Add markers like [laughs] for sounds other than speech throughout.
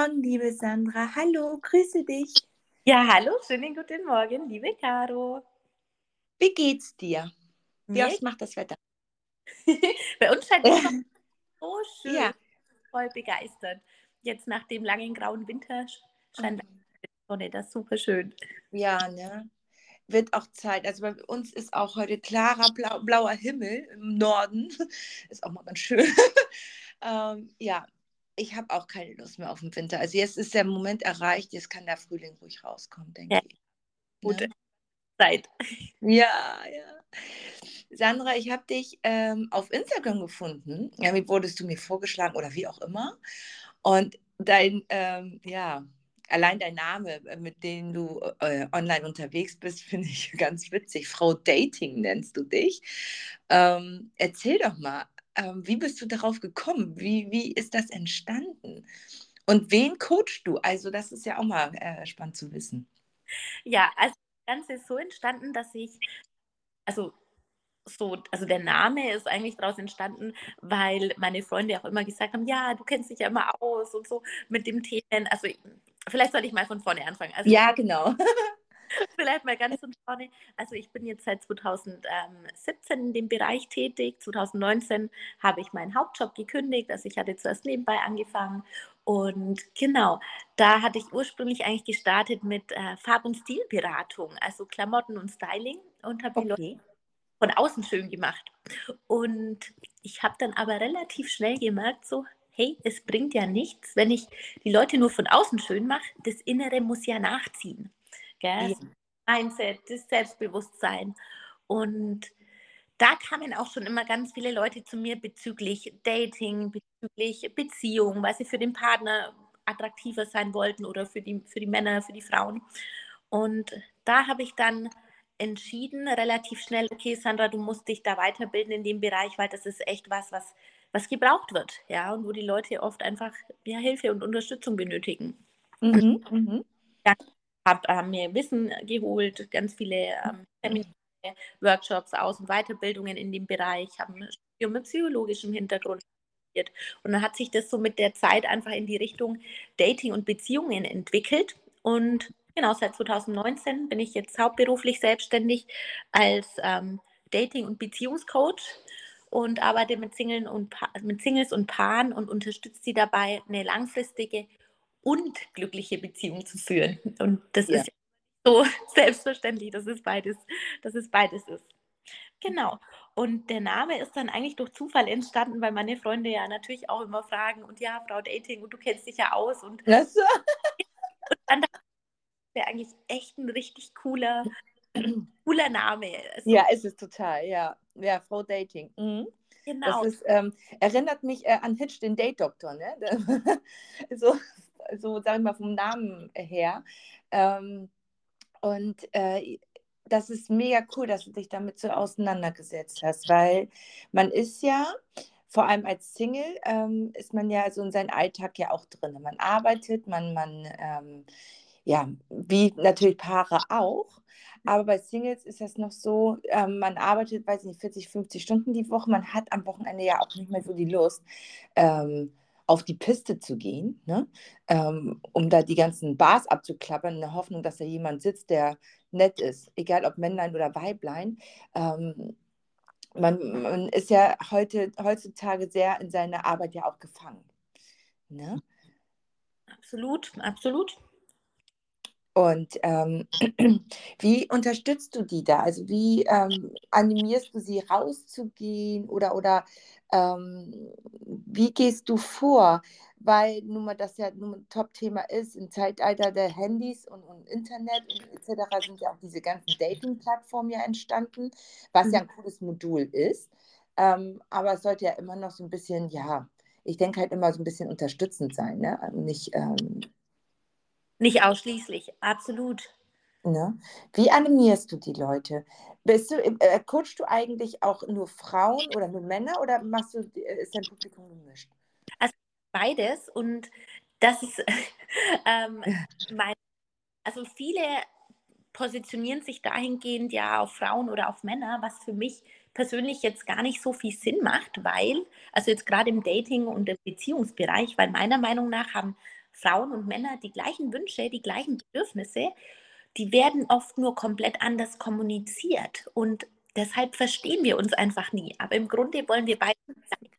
Morgen, liebe Sandra. Hallo, grüße dich. Ja, hallo, schönen guten Morgen, liebe Caro. Wie geht's dir? Wie oft macht das Wetter? [laughs] Bei uns scheint es [laughs] so schön. Ja. Voll begeistert. Jetzt nach dem langen grauen Winter scheint die Sonne, das ist super schön. Ja, ne? Wird auch Zeit. Also bei uns ist auch heute klarer blau, blauer Himmel im Norden. [laughs] Ist auch mal ganz schön. ähm, ja, ich habe auch keine Lust mehr auf den Winter. Also jetzt ist der Moment erreicht, jetzt kann der Frühling ruhig rauskommen, denke Ja. ich. Gute Ne? Zeit. [laughs] Ja, ja. Sandra, ich habe dich ähm, auf Instagram gefunden. Ja, wie wurdest du mir vorgeschlagen oder wie auch immer. Und dein, ähm, ja, allein dein Name, äh, mit dem du äh, online unterwegs bist, [laughs] finde ich ganz witzig. Frau Dating nennst du dich. Ähm, erzähl doch mal, ähm, wie bist du darauf gekommen? Wie, wie ist das entstanden? Und wen coachst du? Also, das ist ja auch mal äh, spannend zu wissen. Ja, also das Ganze ist so entstanden, dass ich, also so, also der Name ist eigentlich daraus entstanden, weil meine Freunde auch immer gesagt haben, ja, du kennst dich ja immer aus und so mit dem Themen. Also vielleicht soll ich mal von vorne anfangen. Also Ja, genau. [laughs] [laughs] Vielleicht mal ganz von vorne. Also ich bin jetzt seit 2017 in dem Bereich tätig. 2019 habe ich meinen Hauptjob gekündigt. Also ich hatte zuerst nebenbei angefangen. Und genau, da hatte ich ursprünglich eigentlich gestartet mit äh, Farb- und Stilberatung, also Klamotten und Styling und habe die Leute Okay. von außen schön gemacht. Und ich habe dann aber relativ schnell gemerkt, so, hey, es bringt ja nichts, wenn ich die Leute nur von außen schön mache. Das Innere muss ja nachziehen. Gell? Ja. Mindset, das Selbstbewusstsein. Und da kamen auch schon immer ganz viele Leute zu mir bezüglich Dating, bezüglich Beziehung, weil sie für den Partner attraktiver sein wollten oder für die, für die Männer, für die Frauen. Und da habe ich dann entschieden, relativ schnell, okay, Sandra, du musst dich da weiterbilden in dem Bereich, weil das ist echt was, was, was gebraucht wird, ja, und wo die Leute oft einfach ja, Hilfe und Unterstützung benötigen Mhm, mhm. Habe äh, mir Wissen geholt, ganz viele ähm, Seminare, Workshops, Aus- und Weiterbildungen in dem Bereich, habe ein Studium mit psychologischem Hintergrund studiert. Und dann hat sich das so mit der Zeit einfach in die Richtung Dating und Beziehungen entwickelt. Und genau, seit 2019 bin ich jetzt hauptberuflich selbstständig als ähm, Dating- und Beziehungscoach und arbeite mit, Singlen und Pa- mit Singles und Paaren und unterstütze sie dabei, eine langfristige und glückliche Beziehung zu führen. Und das Ja. ist so [laughs] selbstverständlich, dass es beides, dass es beides ist. Genau. Und der Name ist dann eigentlich durch Zufall entstanden, weil meine Freunde ja natürlich auch immer fragen, und ja, Frau Dating, und du kennst dich ja aus. Und Das, [laughs] dann dachte ich, das wäre eigentlich echt ein richtig cooler, [clears throat] cooler Name. Also, ja, ist es total, ja. Ja, Frau Dating. Mhm. genau. Das ist, ähm, erinnert mich äh, an Hitch, den Date-Doktor, ne? [laughs] so, so, sag ich mal, vom Namen her. Ähm, und äh, das ist mega cool, dass du dich damit so auseinandergesetzt hast, weil man ist ja, vor allem als Single, ähm, ist man ja so in seinem Alltag ja auch drin. Man arbeitet, man, man ähm, ja, wie natürlich Paare auch. Aber bei Singles ist das noch so, ähm, man arbeitet, weiß nicht, 40, 50 Stunden die Woche. Man hat am Wochenende ja auch nicht mehr so die Lust, ähm, auf die Piste zu gehen, ne? ähm, um da die ganzen Bars abzuklappern, in der Hoffnung, dass da jemand sitzt, der nett ist, egal ob Männlein oder Weiblein. Ähm, man, man ist ja heute, heutzutage sehr in seiner Arbeit ja auch gefangen. Ne? Absolut, absolut. Und ähm, [clears throat] wie unterstützt du die da? Also wie ähm, animierst du sie rauszugehen oder, oder ähm, wie gehst du vor? Weil nun mal das ja nun ein Top-Thema ist, im Zeitalter der Handys und, und Internet und etc. sind ja auch diese ganzen Dating-Plattformen ja entstanden, was ja ein cooles Modul ist. Ähm, aber es sollte ja immer noch so ein bisschen, ja, ich denke halt immer so ein bisschen unterstützend sein, ne? Nicht, ähm, Nicht ausschließlich, absolut. Ne? Wie animierst du die Leute? Bist du, äh, coachst du eigentlich auch nur Frauen oder nur Männer oder machst du, äh, ist dein Publikum gemischt? Beides. Und das ist [laughs] ähm, mein, also viele positionieren sich dahingehend ja auf Frauen oder auf Männer, was für mich persönlich jetzt gar nicht so viel Sinn macht, weil, also jetzt gerade im Dating- und im Beziehungsbereich, weil meiner Meinung nach haben Frauen und Männer die gleichen Wünsche, die gleichen Bedürfnisse, die werden oft nur komplett anders kommuniziert. Und deshalb verstehen wir uns einfach nie. Aber im Grunde wollen wir beide sein.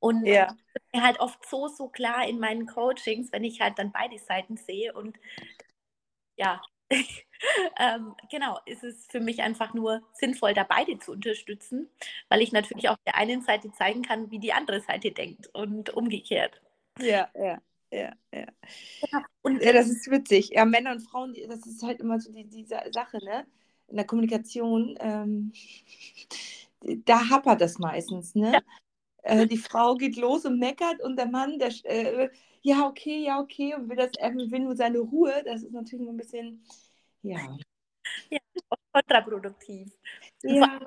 Und ja. das ist mir halt oft so, so klar in meinen Coachings, wenn ich halt dann beide Seiten sehe. Und ja, [laughs] ähm, genau, ist es für mich einfach nur sinnvoll, da beide zu unterstützen, weil ich natürlich auch der einen Seite zeigen kann, wie die andere Seite denkt und umgekehrt. Ja, ja ja, ja. ja. Und ja, das ist witzig. Ja, Männer und Frauen, das ist halt immer so die, diese Sache, ne? In der Kommunikation, ähm, [laughs] da hapert das meistens, ne? Ja. Äh, die Frau geht los und meckert und der Mann, der, äh, ja, okay, ja, okay, und will, das, er will nur seine Ruhe. Das ist natürlich ein bisschen, ja. Ja, kontraproduktiv. Ja.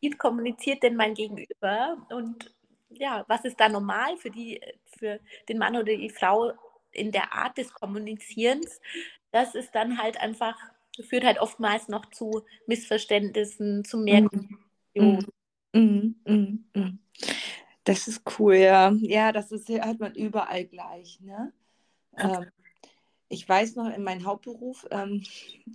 Wie kommuniziert denn mein Gegenüber? Und ja, was ist da normal für, die, für den Mann oder die Frau in der Art des Kommunizierens? Das ist dann halt einfach, führt halt oftmals noch zu Missverständnissen, zu mehr mhm. Mhm. Mhm. mhm. Das ist cool, ja. Ja, das ist halt man überall gleich, ne? Ähm, ich weiß noch, in meinem Hauptberuf, ähm,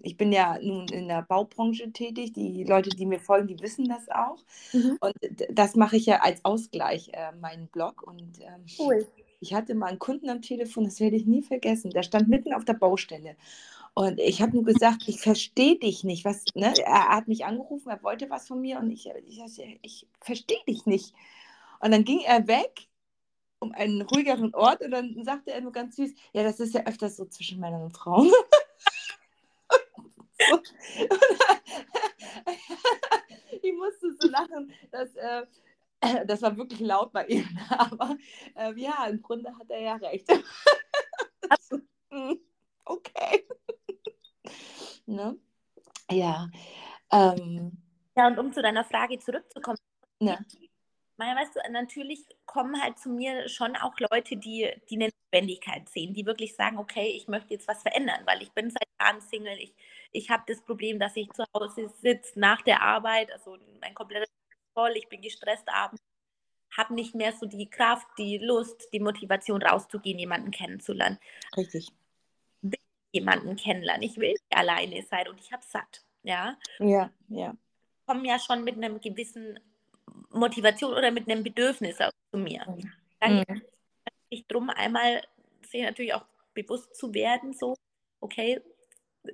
ich bin ja nun in der Baubranche tätig, die Leute, die mir folgen, die wissen das auch. Mhm. Und das mache ich ja als Ausgleich, äh, meinen Blog. Und ähm, cool. ich hatte mal einen Kunden am Telefon, das werde ich nie vergessen, der stand mitten auf der Baustelle. Und ich habe nur gesagt, ich verstehe dich nicht. Was, ne? Er hat mich angerufen, er wollte was von mir und ich, ich, ich verstehe dich nicht. Und dann ging er weg um einen ruhigeren Ort und dann sagte er nur ganz süß, ja, das ist ja öfters so zwischen Männern und Frauen. [laughs] [laughs] ich musste so lachen, dass, äh, das war wirklich laut bei ihm, [laughs] aber äh, ja, im Grunde hat er ja recht. Hm, okay. ne? Ja. Ähm, ja, und um zu deiner Frage zurückzukommen, ja. Weißt du, natürlich kommen halt zu mir schon auch Leute, die, die eine Notwendigkeit sehen, die wirklich sagen, okay, ich möchte jetzt was verändern, weil ich bin seit Jahren Single, ich, ich habe das Problem, dass ich zu Hause sitze nach der Arbeit, also mein komplettes voll, ich bin gestresst abends, habe nicht mehr so die Kraft, die Lust, die Motivation rauszugehen, jemanden kennenzulernen. Richtig. Ich will jemanden kennenlernen, ich will nicht alleine sein und ich habe satt, ja. Ja, ja. Ich komme ja schon mit einem gewissen Motivation oder mit einem Bedürfnis auch zu mir. Mhm. Dann mhm. geht es darum, einmal sich natürlich auch bewusst zu werden, so, okay,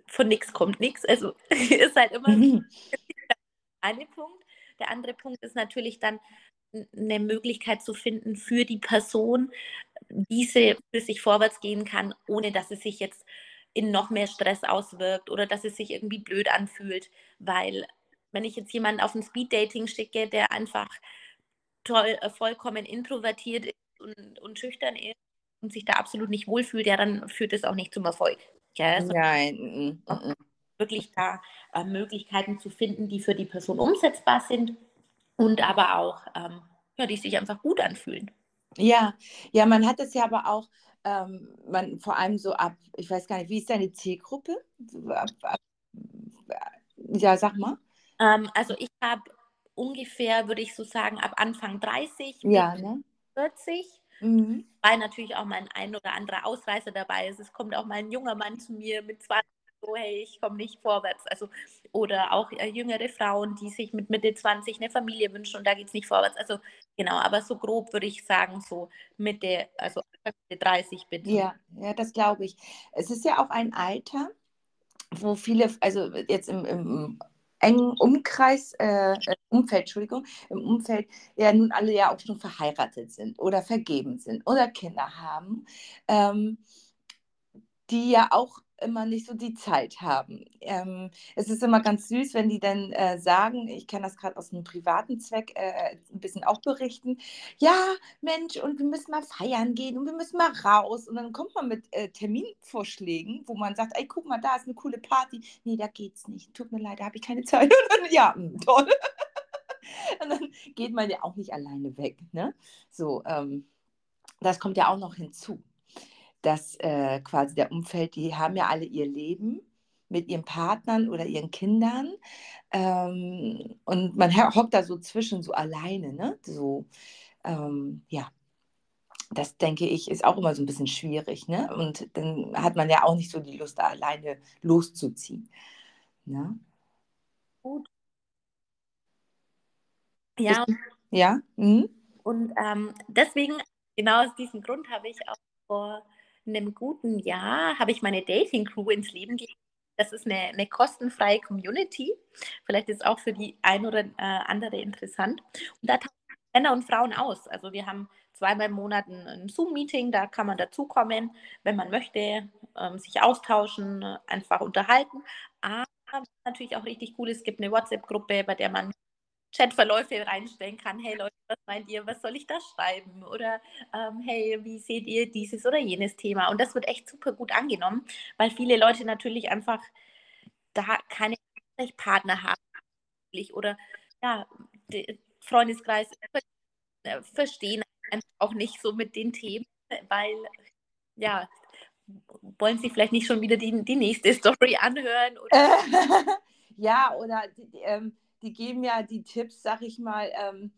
von nichts kommt nichts. Also [laughs] ist halt immer mhm. ein Punkt. Der andere Punkt ist natürlich dann eine Möglichkeit zu finden für die Person, diese für sich vorwärts gehen kann, ohne dass es sich jetzt in noch mehr Stress auswirkt oder dass es sich irgendwie blöd anfühlt, weil wenn ich jetzt jemanden auf ein Speed-Dating schicke, der einfach toll, äh, vollkommen introvertiert ist und, und schüchtern ist und sich da absolut nicht wohlfühlt, ja, dann führt es auch nicht zum Erfolg. Ja, also Nein. Mm, mm, mm. Wirklich da äh, Möglichkeiten zu finden, die für die Person umsetzbar sind und aber auch, ähm, ja, die sich einfach gut anfühlen. Ja, ja, man hat es ja aber auch, ähm, man vor allem so ab, ich weiß gar nicht, wie ist deine Zielgruppe? Ab, ab, ja, sag mal. Ähm, also ich habe ungefähr, würde ich so sagen, ab Anfang 30 ja, ne? 40. Mhm. Weil natürlich auch mal ein oder anderer Ausreißer dabei ist. Es kommt auch mal ein junger Mann zu mir mit 20 so, hey, ich komme nicht vorwärts. Also, oder auch äh, jüngere Frauen, die sich mit Mitte 20 eine Familie wünschen und da geht es nicht vorwärts. Also genau, aber so grob würde ich sagen, so Mitte, also Mitte 30 bitte. Ja, ja, das glaube ich. Es ist ja auch ein Alter, wo viele, also jetzt im, im engen Umkreis, äh, äh, Umfeld, Entschuldigung, im Umfeld ja nun alle ja auch schon verheiratet sind oder vergeben sind oder Kinder haben, ähm, die ja auch immer nicht so die Zeit haben. Ähm, es ist immer ganz süß, wenn die dann äh, sagen, ich kann das gerade aus einem privaten Zweck äh, ein bisschen auch berichten, ja, Mensch, und wir müssen mal feiern gehen und wir müssen mal raus. Und dann kommt man mit äh, Terminvorschlägen, wo man sagt, ey, guck mal, da ist eine coole Party. Nee, da geht's nicht. Tut mir leid, da habe ich keine Zeit. [laughs] Und dann, ja, hm, toll. [laughs] und dann geht man ja auch nicht alleine weg. Ne? So, ähm, das kommt ja auch noch hinzu dass äh, quasi der Umfeld, die haben ja alle ihr Leben mit ihren Partnern oder ihren Kindern. Ähm, und man hockt da so zwischen, so alleine, ne? So, ähm, ja. das denke ich, ist auch immer so ein bisschen schwierig. Ne? Und dann hat man ja auch nicht so die Lust, da alleine loszuziehen. Ne? Gut. Ja. Ja. Mhm. Und ähm, deswegen, genau aus diesem Grund, habe ich auch vor einem guten Jahr, habe ich meine Dating-Crew ins Leben gegeben. Das ist eine, eine, kostenfreie Community. Vielleicht ist auch für die ein oder äh, andere interessant. Und da tauschen Männer und Frauen aus. Also wir haben zweimal im Monat ein Zoom-Meeting, da kann man dazukommen, wenn man möchte, ähm, sich austauschen, einfach unterhalten. Aber natürlich auch richtig cool, es gibt eine WhatsApp-Gruppe, bei der man Chatverläufe reinstellen kann. Hey Leute, was meint ihr? Was soll ich da schreiben? Oder ähm, hey, wie seht ihr dieses oder jenes Thema? Und das wird echt super gut angenommen, weil viele Leute natürlich einfach da keine Partner haben oder ja, Freundeskreis äh, verstehen auch nicht so mit den Themen, weil ja, wollen sie vielleicht nicht schon wieder die, die nächste Story anhören? Oder? [laughs] ja, oder ähm, die, geben ja die Tipps, sag ich mal. Ähm,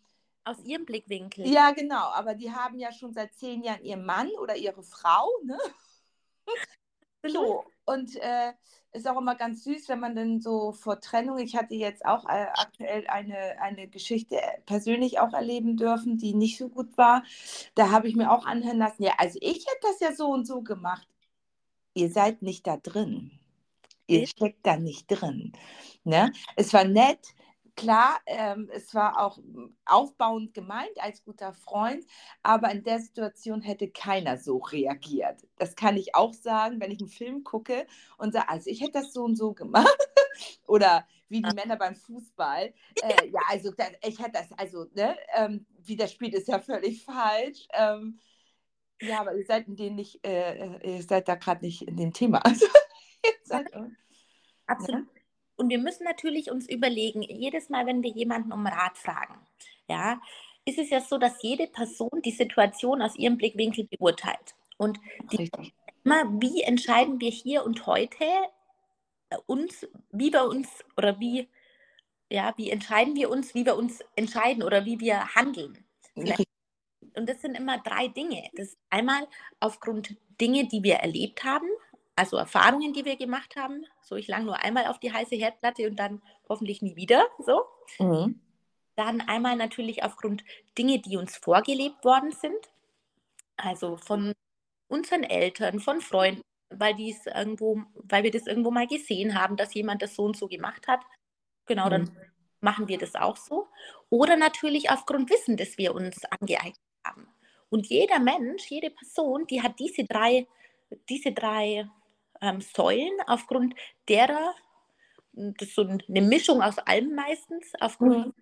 aus ihrem Blickwinkel. Ja, genau, aber die haben ja schon seit zehn Jahren ihren Mann oder ihre Frau, ne? [laughs] so, und äh, ist auch immer ganz süß, wenn man dann so vor Trennung, ich hatte jetzt auch äh, aktuell eine, eine Geschichte persönlich auch erleben dürfen, die nicht so gut war. Da habe ich mir auch anhören lassen, ja, also ich hätte das ja so und so gemacht. Ihr seid nicht da drin. Ihr steckt da nicht drin. Ne? Es war nett, klar, ähm, es war auch aufbauend gemeint als guter Freund, aber in der Situation hätte keiner so reagiert. Das kann ich auch sagen, wenn ich einen Film gucke und sage, also ich hätte das so und so gemacht. [laughs] Oder wie die Männer beim Fußball. [laughs] Äh, ja, also das, ich hätte das, also, ne, ähm, wie das spielt, ist ja völlig falsch. Ähm, ja, aber ihr seid in dem nicht, äh, äh ihr seid da gerade nicht in dem Thema. [laughs] Also, Absolut. Ja? Und wir müssen natürlich uns überlegen, jedes Mal, wenn wir jemanden um Rat fragen, ja, ist es ja so, dass jede Person die Situation aus ihrem Blickwinkel beurteilt. Und die, immer, wie entscheiden wir hier und heute äh, uns, wie wir uns oder wie, ja, wie entscheiden wir uns, wie wir uns entscheiden oder wie wir handeln. Und das sind immer drei Dinge. Das ist einmal aufgrund Dinge, die wir erlebt haben, also Erfahrungen, die wir gemacht haben. So, ich lang nur einmal auf die heiße Herdplatte und dann hoffentlich nie wieder. So. Mhm. Dann einmal natürlich aufgrund Dinge, die uns vorgelebt worden sind. Also von unseren Eltern, von Freunden, weil dies irgendwo, weil wir das irgendwo mal gesehen haben, dass jemand das so und so gemacht hat. Genau, mhm. dann machen wir das auch so. Oder natürlich aufgrund Wissen, das wir uns angeeignet haben. Und jeder Mensch, jede Person, die hat diese drei, diese drei ähm, Säulen, aufgrund derer, das ist so eine Mischung aus allem meistens, aufgrund mhm.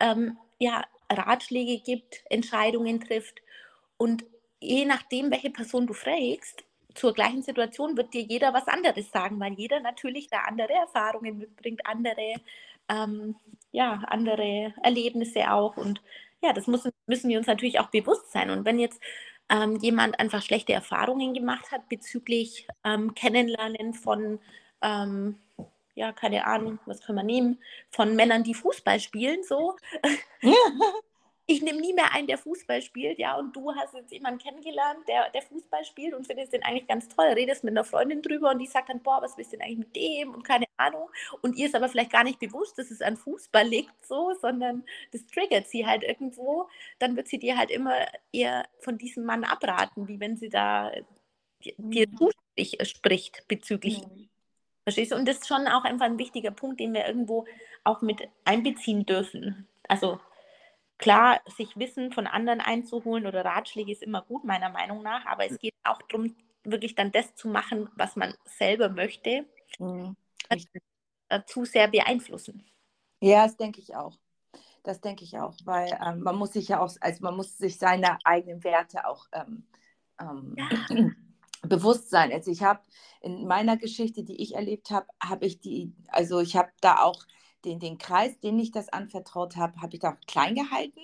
ähm, ja, Ratschläge gibt, Entscheidungen trifft. Und je nachdem, welche Person du fragst, zur gleichen Situation wird dir jeder was anderes sagen, weil jeder natürlich da andere Erfahrungen mitbringt, andere, ähm, ja, andere Erlebnisse auch. Und ja, das müssen, müssen wir uns natürlich auch bewusst sein. Und wenn jetzt ähm, jemand einfach schlechte Erfahrungen gemacht hat bezüglich ähm, Kennenlernen von, ähm, ja, keine Ahnung, was können wir nehmen, von Männern, die Fußball spielen, so. [laughs] ich nehme nie mehr einen, der Fußball spielt, ja, und du hast jetzt jemanden kennengelernt, der, der Fußball spielt und findest den eigentlich ganz toll, redest mit einer Freundin drüber und die sagt dann, boah, was willst du denn eigentlich mit dem und keine Ahnung. Und ihr ist aber vielleicht gar nicht bewusst, dass es an Fußball liegt, so, sondern das triggert sie halt irgendwo, dann wird sie dir halt immer eher von diesem Mann abraten, wie wenn sie da dir mhm. spricht bezüglich. Mhm. Verstehst du? Und das ist schon auch einfach ein wichtiger Punkt, den wir irgendwo auch mit einbeziehen dürfen. Also Klar, sich Wissen von anderen einzuholen oder Ratschläge ist immer gut, meiner Meinung nach, aber es geht auch darum, wirklich dann das zu machen, was man selber möchte, mhm. zu sehr beeinflussen. Ja, das denke ich auch. Das denke ich auch, weil ähm, man muss sich ja auch, also man muss sich seiner eigenen Werte auch ähm, ähm, ja. [clears throat] bewusst sein. Also ich habe in meiner Geschichte, die ich erlebt habe, habe ich die, also ich habe da auch den, den Kreis, den ich das anvertraut habe, habe ich da klein gehalten,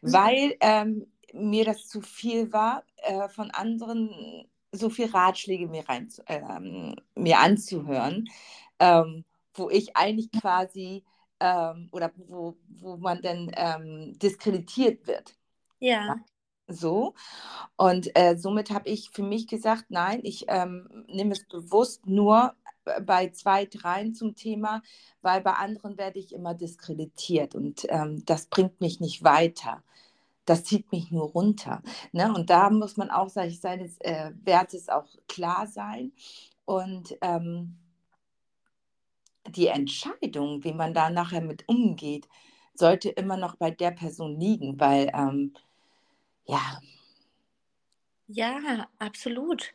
mhm. weil ähm, mir das zu viel war, äh, von anderen so viel Ratschläge mir, rein, ähm, mir anzuhören, ähm, wo ich eigentlich quasi ähm, oder wo, wo man dann ähm, diskreditiert wird. Ja. So. Und äh, somit habe ich für mich gesagt, nein, ich ähm, nehme es bewusst nur bei zwei, dreien zum Thema, weil bei anderen werde ich immer diskreditiert und ähm, das bringt mich nicht weiter. Das zieht mich nur runter. Ne? Und da muss man auch sag ich, seines äh, Wertes auch klar sein. Und ähm, die Entscheidung, wie man da nachher mit umgeht, sollte immer noch bei der Person liegen, weil ähm, ja. Ja, absolut.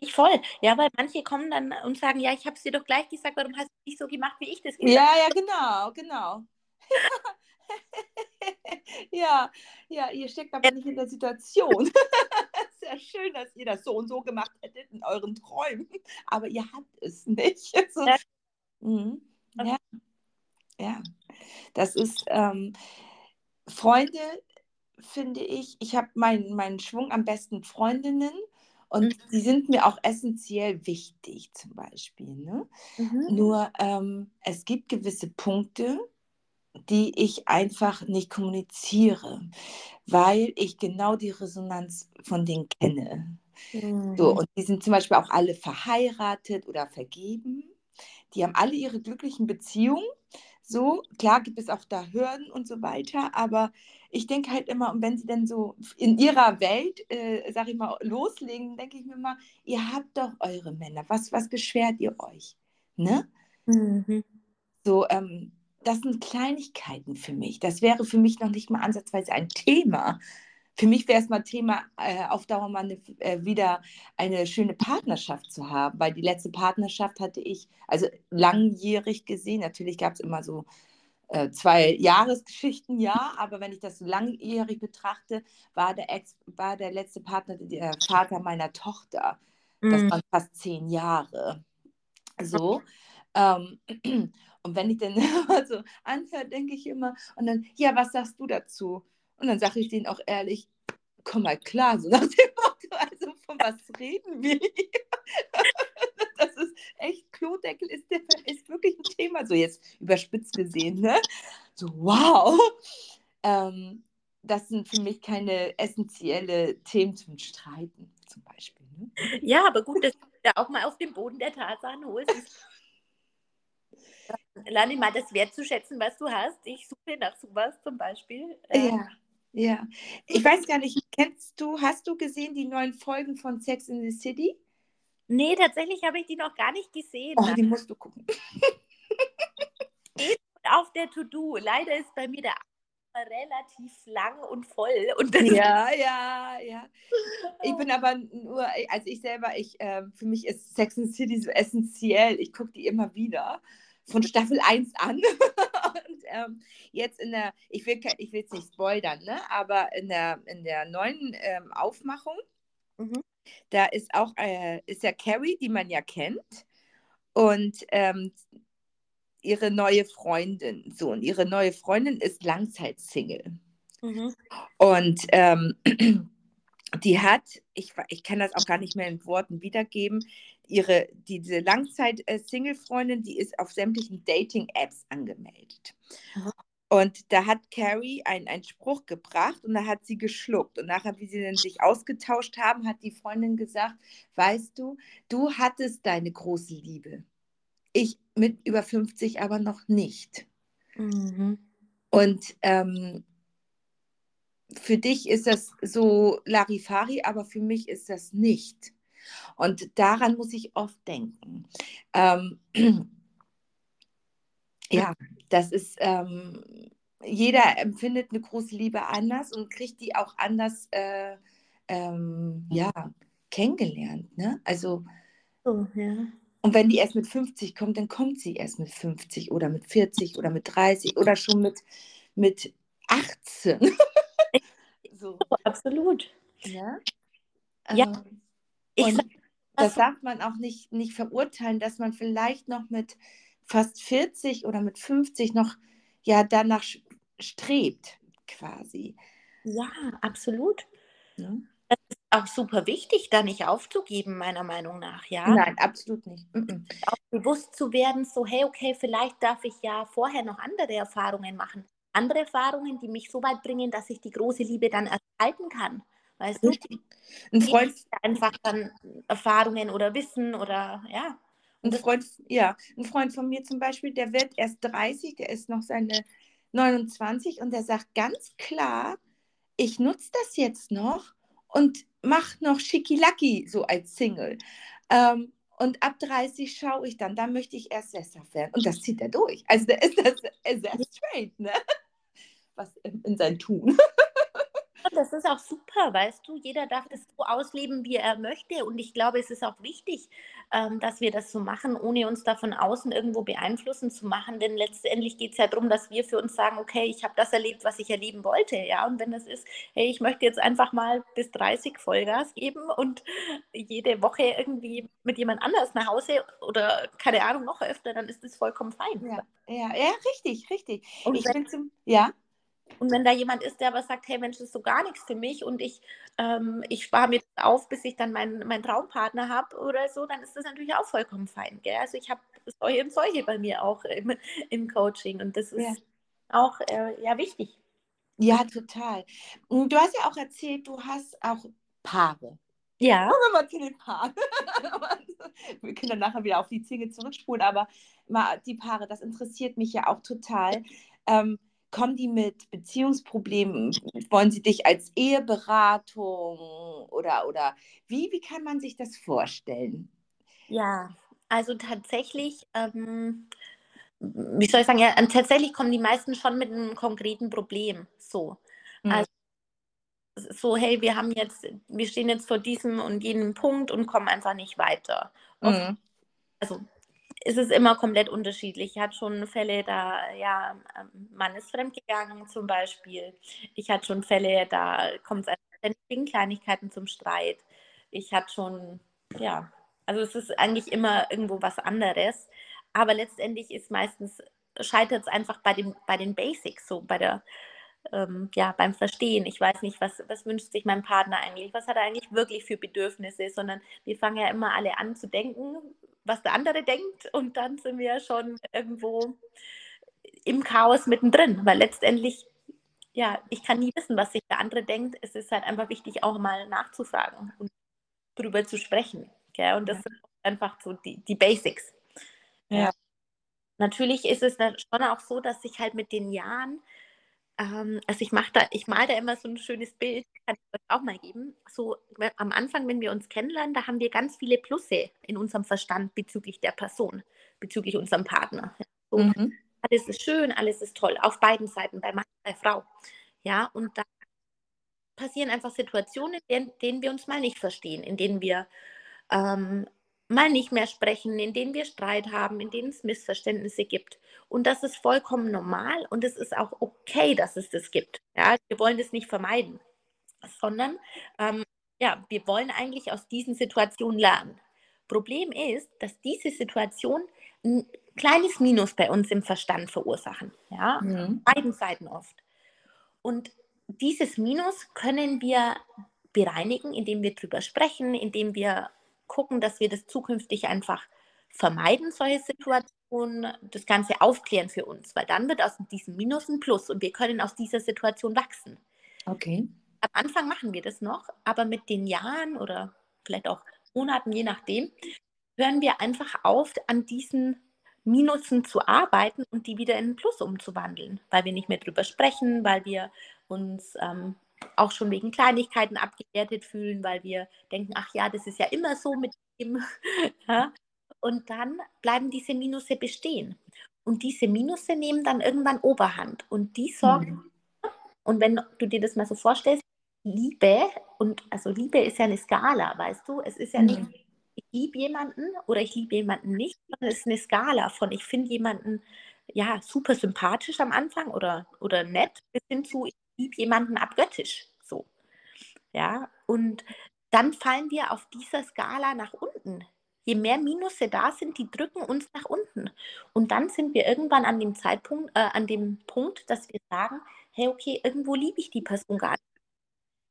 Ich voll. Ja, weil manche kommen dann und sagen, ja, ich habe es dir doch gleich gesagt, warum hast du nicht so gemacht, wie ich das gesagt habe? Ja, ja, genau, genau. [laughs] ja, ja, ihr steckt aber nicht in der Situation. [laughs] Sehr schön, dass ihr das so und so gemacht hättet in euren Träumen, aber ihr habt es nicht. [laughs] So. Ja. Ja. ja, das ist ähm, Freunde, finde ich. Ich habe meinen mein Schwung am besten Freundinnen und mhm. die sind mir auch essentiell wichtig, zum Beispiel. Ne? Mhm. Nur ähm, es gibt gewisse Punkte, die ich einfach nicht kommuniziere, weil ich genau die Resonanz von denen kenne. Mhm. So, und die sind zum Beispiel auch alle verheiratet oder vergeben. Die haben alle ihre glücklichen Beziehungen. So, klar gibt es auch da Hürden und so weiter, aber ich denke halt immer, und wenn sie dann so in ihrer Welt, äh, sag ich mal, loslegen, denke ich mir mal, ihr habt doch eure Männer, was, was beschwert ihr euch? Ne? Mhm. So, ähm, das sind Kleinigkeiten für mich. Das wäre für mich noch nicht mal ansatzweise ein Thema. Für mich wäre es mal Thema, äh, auf Dauer mal eine, äh, wieder eine schöne Partnerschaft zu haben, weil die letzte Partnerschaft hatte ich, also langjährig gesehen, natürlich gab es immer so äh, zwei Jahresgeschichten, ja, aber wenn ich das langjährig betrachte, war der Ex, war der letzte Partner der Vater meiner Tochter. Das mhm. waren fast zehn Jahre. So. Ähm, und wenn ich dann [laughs] so anhöre, denke ich immer, und dann, ja, was sagst du dazu? Und dann sage ich denen auch ehrlich, komm mal klar, so nach dem Motto, also von was reden wir hier? [laughs] Das ist echt, Klodeckel ist, der, ist wirklich ein Thema, so jetzt überspitzt gesehen, ne? So, wow. Ähm, das sind für mich keine essentielle Themen zum Streiten, zum Beispiel. Ne? Ja, aber gut, dass du da auch mal auf den Boden der Tatsachen holst. Lerne [laughs] mal das wertzuschätzen, was du hast. Ich suche nach sowas zum Beispiel. Ja. Ja, ich weiß gar nicht, kennst du, hast du gesehen die neuen Folgen von Sex in the City? Nee, tatsächlich habe ich die noch gar nicht gesehen. Oh, die musst du gucken. [laughs] Auf der To-Do. Leider ist bei mir der relativ lang und voll. Und ja, [laughs] ja, ja. Ich bin aber nur, also ich selber, ich, äh, für mich ist Sex and the City so essentiell. Ich gucke die immer wieder von Staffel 1 an. [laughs] und ähm, jetzt in der, ich will ich will es nicht spoilern, ne? aber in der, in der neuen ähm, Aufmachung, mhm. da ist auch, äh, ist ja Carrie, die man ja kennt. Und ähm, ihre neue Freundin. So, und ihre neue Freundin ist Langzeitsingle. Mhm. Und ähm, [clears throat] die hat, ich, ich kann das auch gar nicht mehr in Worten wiedergeben, ihre, diese Langzeit-Single-Freundin, die ist auf sämtlichen Dating-Apps angemeldet. Mhm. Und da hat Carrie einen Spruch gebracht und da hat sie geschluckt. Und nachher, wie sie dann sich ausgetauscht haben, hat die Freundin gesagt, weißt du, du hattest deine große Liebe. Ich mit über 50 aber noch nicht. Mhm. Und ähm, für dich ist das so Larifari, aber für mich ist das nicht. Und daran muss ich oft denken. Ähm, [clears throat] ja, das ist, ähm, jeder empfindet eine große Liebe anders und kriegt die auch anders äh, ähm, ja, kennengelernt. Ne? Also, oh, ja. Und wenn die erst mit 50 kommt, dann kommt sie erst mit 50 oder mit 40 oder mit 30 oder schon mit, mit 18. [laughs] so. Oh, absolut. Ja. ja. Ähm, und das darf man auch nicht, nicht verurteilen, dass man vielleicht noch mit fast 40 oder mit 50 noch ja danach strebt, quasi. Ja, absolut. Ja auch super wichtig, da nicht aufzugeben, meiner Meinung nach, ja. Nein, absolut nicht. Auch bewusst zu werden, so, hey, okay, vielleicht darf ich ja vorher noch andere Erfahrungen machen. Andere Erfahrungen, die mich so weit bringen, dass ich die große Liebe dann erhalten kann. Weißt du? Ein Freund einfach dann Erfahrungen oder Wissen oder ja. Ein Freund, ja, ein Freund von mir zum Beispiel, der wird erst 30, der ist noch seine 29 und der sagt ganz klar, ich nutze das jetzt noch und mache noch Schickilacki so als Single. Ähm, und ab 30 schaue ich dann, da möchte ich erst sesshaft werden. Und das zieht er durch. Also der ist [laughs] das sehr straight, ne? Was in, in sein Tun. [laughs] das ist auch super, weißt du. Jeder darf das so ausleben, wie er möchte. Und ich glaube, es ist auch wichtig, ähm, dass wir das so machen, ohne uns da von außen irgendwo beeinflussen zu machen. Denn letztendlich geht es ja darum, dass wir für uns sagen, okay, ich habe das erlebt, was ich erleben wollte. Ja, und wenn das ist, hey, ich möchte jetzt einfach mal bis 30 Vollgas geben und jede Woche irgendwie mit jemand anders nach Hause oder keine Ahnung, noch öfter, dann ist das vollkommen fein. Ja, ja, ja richtig, richtig. Und ich bin zum, ja. Und wenn da jemand ist, der aber sagt, hey Mensch, das ist so gar nichts für mich und ich, ähm, ich spare mir auf, bis ich dann meinen mein Traumpartner habe oder so, dann ist das natürlich auch vollkommen fein. Gell? Also ich habe solche und solche bei mir auch im, im Coaching und das ist ja. auch äh, ja, wichtig. Ja, total. Du hast ja auch erzählt, du hast auch Paare. Ja. [laughs] Kommen wir mal zu den Paaren. [laughs] wir können dann nachher wieder auf die Ziege zurückspulen, aber mal die Paare, das interessiert mich ja auch total. Ähm, kommen die mit Beziehungsproblemen? Wollen sie dich als Eheberatung oder, oder wie, wie kann man sich das vorstellen? Ja, also tatsächlich, ähm, wie soll ich sagen, ja, tatsächlich kommen die meisten schon mit einem konkreten Problem. So. Mhm. Also so, hey, wir haben jetzt, wir stehen jetzt vor diesem und jenem Punkt und kommen einfach nicht weiter. Mhm. Also ist es immer komplett unterschiedlich. Ich hatte schon Fälle, da, ja, ähm, Mann ist fremdgegangen zum Beispiel. Ich hatte schon Fälle, da kommt es wegen Kleinigkeiten zum Streit. Ich hatte schon, ja, also es ist eigentlich immer irgendwo was anderes. Aber letztendlich ist meistens, scheitert es einfach bei, dem, bei den Basics, so bei der, ähm, ja, beim Verstehen. Ich weiß nicht, was, was wünscht sich mein Partner eigentlich, was hat er eigentlich wirklich für Bedürfnisse, sondern wir fangen ja immer alle an zu denken, was der andere denkt und dann sind wir schon irgendwo im Chaos mittendrin, weil letztendlich, ja, ich kann nie wissen, was sich der andere denkt. Es ist halt einfach wichtig, auch mal nachzufragen und darüber zu sprechen. Gell? Und das ja. sind einfach so die, die Basics. Ja. Natürlich ist es dann schon auch so, dass sich halt mit den Jahren ähm, also ich mache da, ich male da immer so ein schönes Bild, kann ich euch auch mal geben. So am Anfang, wenn wir uns kennenlernen, da haben wir ganz viele Plusse in unserem Verstand bezüglich der Person, bezüglich unserem Partner. So, mhm. Alles ist schön, alles ist toll, auf beiden Seiten, bei Mann, bei Frau. Ja, und da passieren einfach Situationen, in denen wir uns mal nicht verstehen, in denen wir ähm, mal nicht mehr sprechen, in denen wir Streit haben, in denen es Missverständnisse gibt. Und das ist vollkommen normal und es ist auch okay, dass es das gibt. Ja, wir wollen das nicht vermeiden, sondern ähm, ja, wir wollen eigentlich aus diesen Situationen lernen. Problem ist, dass diese Situation ein kleines Minus bei uns im Verstand verursachen. Ja, mhm. beiden Seiten oft. Und dieses Minus können wir bereinigen, indem wir drüber sprechen, indem wir gucken, dass wir das zukünftig einfach vermeiden, solche Situationen, das Ganze aufklären für uns, weil dann wird aus diesem Minus ein Plus und wir können aus dieser Situation wachsen. Okay. Am Anfang machen wir das noch, aber mit den Jahren oder vielleicht auch Monaten, je nachdem, hören wir einfach auf, an diesen Minusen zu arbeiten und die wieder in ein Plus umzuwandeln, weil wir nicht mehr drüber sprechen, weil wir uns ähm, auch schon wegen Kleinigkeiten abgewertet fühlen, weil wir denken, ach ja, das ist ja immer so mit ihm. [laughs] ja? Und dann bleiben diese Minusse bestehen. Und diese Minusse nehmen dann irgendwann Oberhand. Und die sorgen, mhm. und wenn du dir das mal so vorstellst, Liebe, und also Liebe ist ja eine Skala, weißt du? Es ist ja mhm. nicht, ich liebe jemanden oder ich liebe jemanden nicht, sondern es ist eine Skala von, ich finde jemanden ja super sympathisch am Anfang oder, oder nett, bis hin zu, ich liebe jemanden abgöttisch. So. Ja, und dann fallen wir auf dieser Skala nach unten. Je mehr Minusse da sind, die drücken uns nach unten. Und dann sind wir irgendwann an dem Zeitpunkt, äh, an dem Punkt, dass wir sagen, hey, okay, irgendwo liebe ich die Person gar nicht.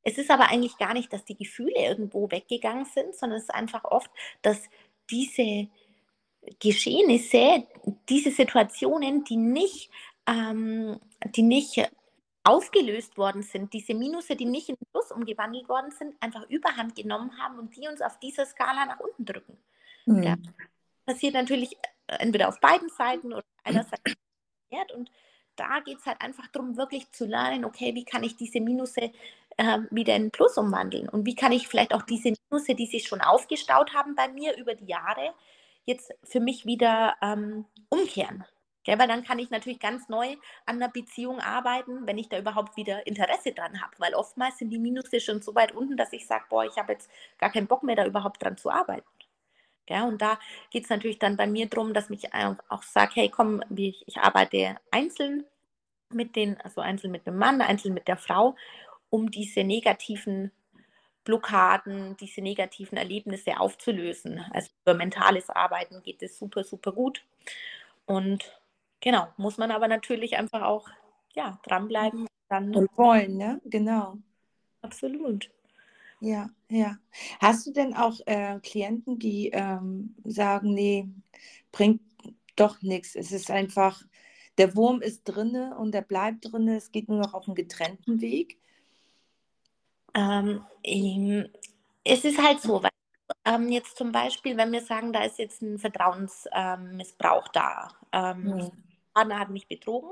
Es ist aber eigentlich gar nicht, dass die Gefühle irgendwo weggegangen sind, sondern es ist einfach oft, dass diese Geschehnisse, diese Situationen, die nicht, ähm, die nicht aufgelöst worden sind, diese Minusse, die nicht in Plus umgewandelt worden sind, einfach überhand genommen haben und die uns auf dieser Skala nach unten drücken. Mhm. Ja. Passiert natürlich äh, entweder auf beiden Seiten oder einerseits und da geht es halt einfach darum, wirklich zu lernen, okay, wie kann ich diese Minusse äh, wieder in Plus umwandeln und wie kann ich vielleicht auch diese Minusse, die sich schon aufgestaut haben bei mir über die Jahre, jetzt für mich wieder ähm, umkehren. Ja, weil dann kann ich natürlich ganz neu an einer Beziehung arbeiten, wenn ich da überhaupt wieder Interesse dran habe. Weil oftmals sind die Minusse schon so weit unten, dass ich sage, boah, ich habe jetzt gar keinen Bock mehr, da überhaupt dran zu arbeiten. Ja, und da geht es natürlich dann bei mir darum, dass ich auch sage, hey, komm, ich, ich arbeite einzeln mit den, also einzeln mit dem Mann, einzeln mit der Frau, um diese negativen Blockaden, diese negativen Erlebnisse aufzulösen. Also über mentales Arbeiten geht es super, super gut. Und genau, muss man aber natürlich einfach auch ja, dranbleiben. Dann und wollen, ne? Genau. Absolut. Ja, ja. Hast du denn auch äh, Klienten, die ähm, sagen, nee, bringt doch nichts. Es ist einfach, der Wurm ist drinne und der bleibt drinne. Es geht nur noch auf einen getrennten Weg. Ähm, es ist halt so, weil ähm, jetzt zum Beispiel, wenn wir sagen, da ist jetzt ein Vertrauensmissbrauch ähm, da, ähm, mhm. Partner hat mich betrogen,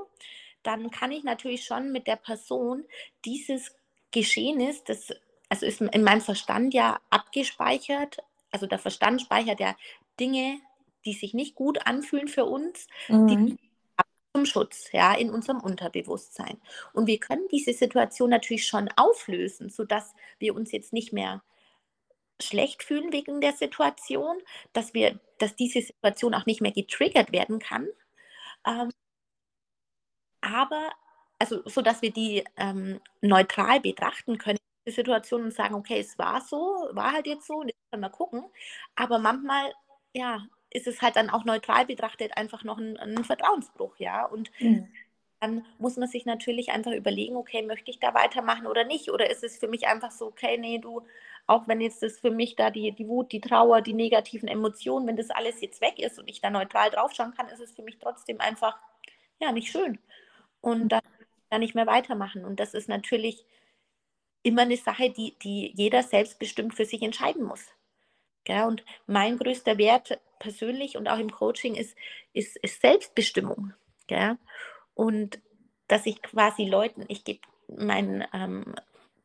dann kann ich natürlich schon mit der Person dieses Geschehnis, das also ist in meinem Verstand ja abgespeichert, also der Verstand speichert ja Dinge, die sich nicht gut anfühlen für uns, mhm. zum Schutz, ja, in unserem Unterbewusstsein. Und wir können diese Situation natürlich schon auflösen, sodass wir uns jetzt nicht mehr schlecht fühlen wegen der Situation, dass wir, dass diese Situation auch nicht mehr getriggert werden kann. Ähm, aber also so dass wir die ähm, neutral betrachten können, die Situation und sagen, okay, es war so, war halt jetzt so, und jetzt können wir gucken. Aber manchmal, ja, ist es halt dann auch neutral betrachtet einfach noch ein, ein Vertrauensbruch, ja. Und mhm. dann muss man sich natürlich einfach überlegen, okay, möchte ich da weitermachen oder nicht? Oder ist es für mich einfach so, okay, nee, du, auch wenn jetzt das für mich da die, die Wut, die Trauer, die negativen Emotionen, wenn das alles jetzt weg ist und ich da neutral draufschauen kann, ist es für mich trotzdem einfach, ja, nicht schön. Und dann kann ich nicht mehr weitermachen. Und das ist natürlich immer eine Sache, die, die jeder selbstbestimmt für sich entscheiden muss. Ja, und mein größter Wert persönlich und auch im Coaching ist, ist, ist Selbstbestimmung. Ja? Und dass ich quasi Leuten, ich gebe meinen ähm,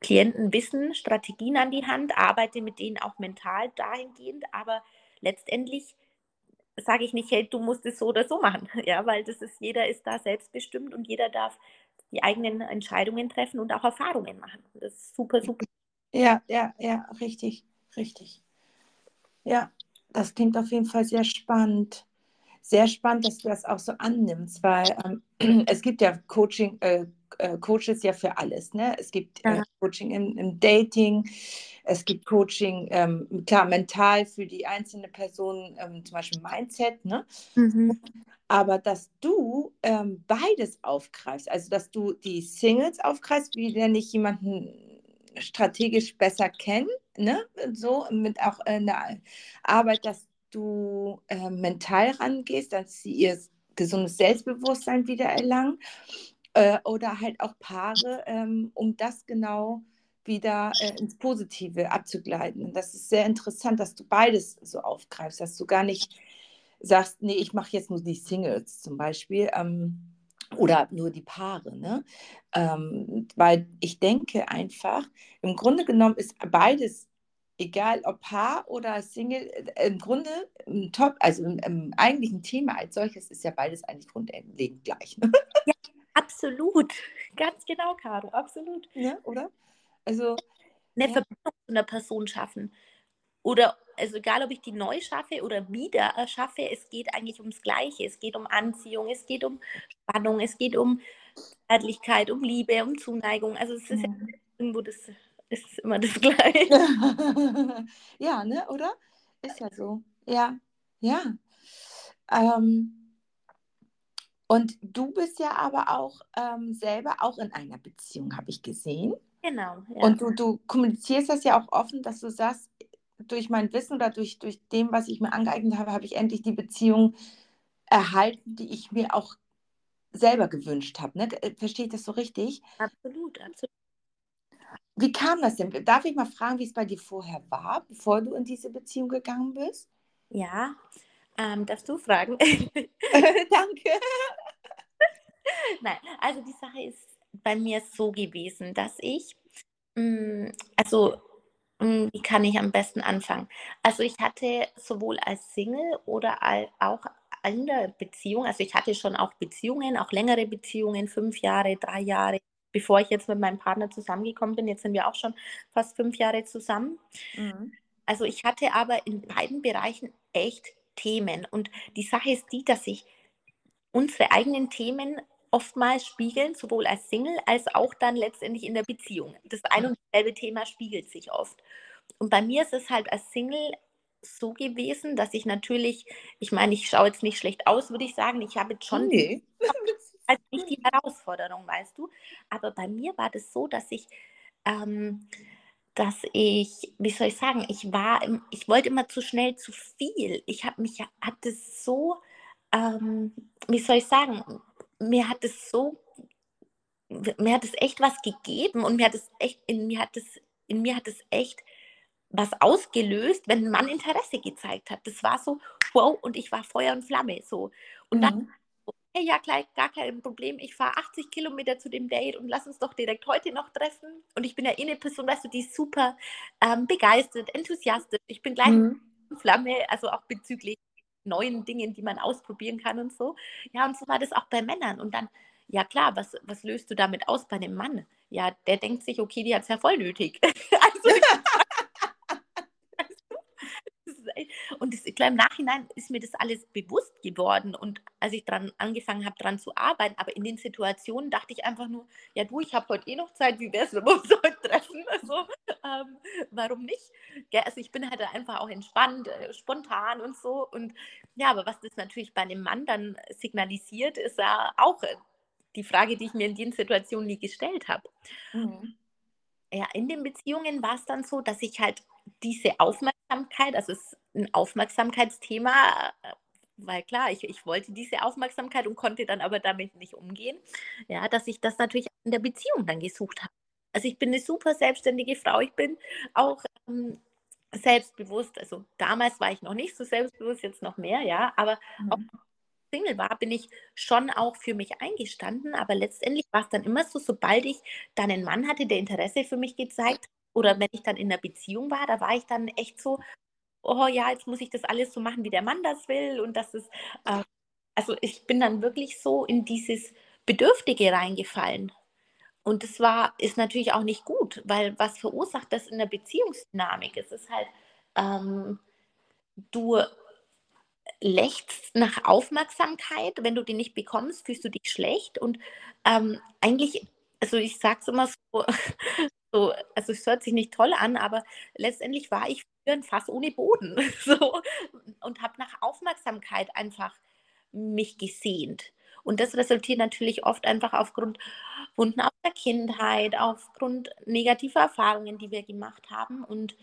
Klienten Wissen, Strategien an die Hand, arbeite mit denen auch mental dahingehend, aber letztendlich sage ich nicht, hey, du musst es so oder so machen, [laughs] ja, weil das ist, jeder ist da selbstbestimmt und jeder darf die eigenen Entscheidungen treffen und auch Erfahrungen machen. Das ist super, super. Ja, ja, ja, richtig, richtig. Ja, das klingt auf jeden Fall sehr spannend. Sehr spannend, dass du das auch so annimmst, weil ähm, [clears throat] es gibt ja Coaching, äh, äh, Coaches ja für alles. Ne? Es gibt äh, Coaching im, im, Dating, es gibt Coaching, ähm, klar, mental für die einzelne Person, ähm, zum Beispiel Mindset. Ne? Mhm. Aber dass du ähm, beides aufgreifst, also dass du die Singles aufgreifst, wie der nicht jemanden strategisch besser kennt, ne? so mit auch in der Arbeit, dass du äh, mental rangehst, dass sie ihr gesundes Selbstbewusstsein wieder erlangen äh, oder halt auch Paare, ähm, um das genau wieder äh, ins Positive abzugleiten. Und das ist sehr interessant, dass du beides so aufgreifst, dass du gar nicht sagst, nee, ich mache jetzt nur die Singles zum Beispiel. Ähm, oder nur die Paare. Ne? Ähm, weil ich denke einfach, im Grunde genommen ist beides, egal ob Paar oder Single, äh, im Grunde im Top, also im, im, eigentlichen Thema als solches ist ja beides eigentlich grundlegend gleich. Ne? Ja, absolut. [laughs] Ganz genau, Caro, absolut. Ja, oder? Also. Eine ja. Verbindung zu einer Person schaffen. Oder also egal ob ich die neu schaffe oder wieder erschaffe, es geht eigentlich ums Gleiche. Es geht um Anziehung, es geht um Spannung, es geht um Zärtlichkeit, um Liebe, um Zuneigung. Also es ist ja mhm. irgendwo das ist immer das Gleiche. [laughs] ja, ne, oder? Ist ja so. Ja, ja. Ähm, und du bist ja aber auch ähm, selber auch in einer Beziehung, habe ich gesehen. Genau. Ja. Und du, du kommunizierst das ja auch offen, dass du sagst, durch mein Wissen oder durch, durch dem, was ich mir angeeignet habe, habe ich endlich die Beziehung erhalten, die ich mir auch selber gewünscht habe. Ne? Äh, verstehe ich das so richtig? Absolut, absolut. Wie kam das denn? Darf ich mal fragen, wie es bei dir vorher war, bevor du in diese Beziehung gegangen bist? Ja, ähm, darfst du fragen? [laughs] Danke. Nein, also die Sache ist bei mir so gewesen, dass ich, mh, mm, also mh, mm, wie kann ich am besten anfangen? Also ich hatte sowohl als Single oder als, auch in der Beziehung, also ich hatte schon auch Beziehungen, auch längere Beziehungen, fünf Jahre, drei Jahre, bevor ich jetzt mit meinem Partner zusammengekommen bin. Jetzt sind wir auch schon fast fünf Jahre zusammen. Mhm. Also ich hatte aber in beiden Bereichen echt Themen. Und die Sache ist die, dass sich unsere eigenen Themen oftmals spiegeln, sowohl als Single als auch dann letztendlich in der Beziehung. Das ein und dasselbe Thema spiegelt sich oft. Und bei mir ist es halt als Single so gewesen, dass ich natürlich, ich meine, ich schaue jetzt nicht schlecht aus, würde ich sagen. Ich habe jetzt schon nee. [laughs] also nicht die Herausforderung, weißt du. Aber bei mir war das so, dass ich, ähm, dass ich, wie soll ich sagen, ich war, ich wollte immer zu schnell zu viel. Ich habe mich, hatte so, ähm, wie soll ich sagen, mir hat es so, mir hat es echt was gegeben und mir hat es echt, in mir hat es, in mir hat es echt was ausgelöst, wenn ein Mann Interesse gezeigt hat. Das war so, wow, und ich war Feuer und Flamme so. Und mhm. dann, hey, ja, gleich, gar kein Problem, ich fahre 80 Kilometer zu dem Date und lass uns doch direkt heute noch treffen. Und ich bin ja eh eine Person, weißt du, die ist super ähm, begeistert, enthusiastisch. Ich bin gleich mhm. Flamme, also auch bezüglich neuen Dingen, die man ausprobieren kann und so. Ja, und so war das auch bei Männern. Und dann, ja klar, was, was löst du damit aus bei einem Mann? Ja, der denkt sich, okay, die hat es ja voll nötig. [laughs] also, und das, klar, im Nachhinein ist mir das alles bewusst geworden. Und als ich dran angefangen habe, daran zu arbeiten, aber in den Situationen dachte ich einfach nur, ja du, ich habe heute eh noch Zeit, wie wäre es, wenn wir uns [laughs] heute treffen? Also, ähm, warum nicht? Ja, also ich bin halt einfach auch entspannt, äh, spontan und so. Und ja, aber was das natürlich bei einem Mann dann signalisiert, ist ja auch äh, die Frage, die ich mir in den Situationen nie gestellt habe. Mhm. Ja, in den Beziehungen war es dann so, dass ich halt diese Aufmerksamkeit, also es ist ein Aufmerksamkeitsthema, äh, weil klar, ich, ich wollte diese Aufmerksamkeit und konnte dann aber damit nicht umgehen, ja, dass ich das natürlich in der Beziehung dann gesucht habe. Also ich bin eine super selbstständige Frau, ich bin auch ähm, selbstbewusst, also damals war ich noch nicht so selbstbewusst, jetzt noch mehr, ja, aber mhm. auch Single war, bin ich schon auch für mich eingestanden, aber letztendlich war es dann immer so, sobald ich dann einen Mann hatte, der Interesse für mich gezeigt oder wenn ich dann in einer Beziehung war, da war ich dann echt so, oh ja, jetzt muss ich das alles so machen, wie der Mann das will. Und das ist, äh, also ich bin dann wirklich so in dieses Bedürftige reingefallen. Und das war, ist natürlich auch nicht gut, weil was verursacht das in der Beziehungsdynamik? Es ist halt, ähm, du lächst nach Aufmerksamkeit, wenn du die nicht bekommst, fühlst du dich schlecht und ähm, eigentlich, also ich sage es immer so, [laughs] so, also es hört sich nicht toll an, aber letztendlich war ich für ein Fass ohne Boden [laughs] so, und habe nach Aufmerksamkeit einfach mich gesehnt. Und das resultiert natürlich oft einfach aufgrund Wunden aus der Kindheit, aufgrund negativer Erfahrungen, die wir gemacht haben. Und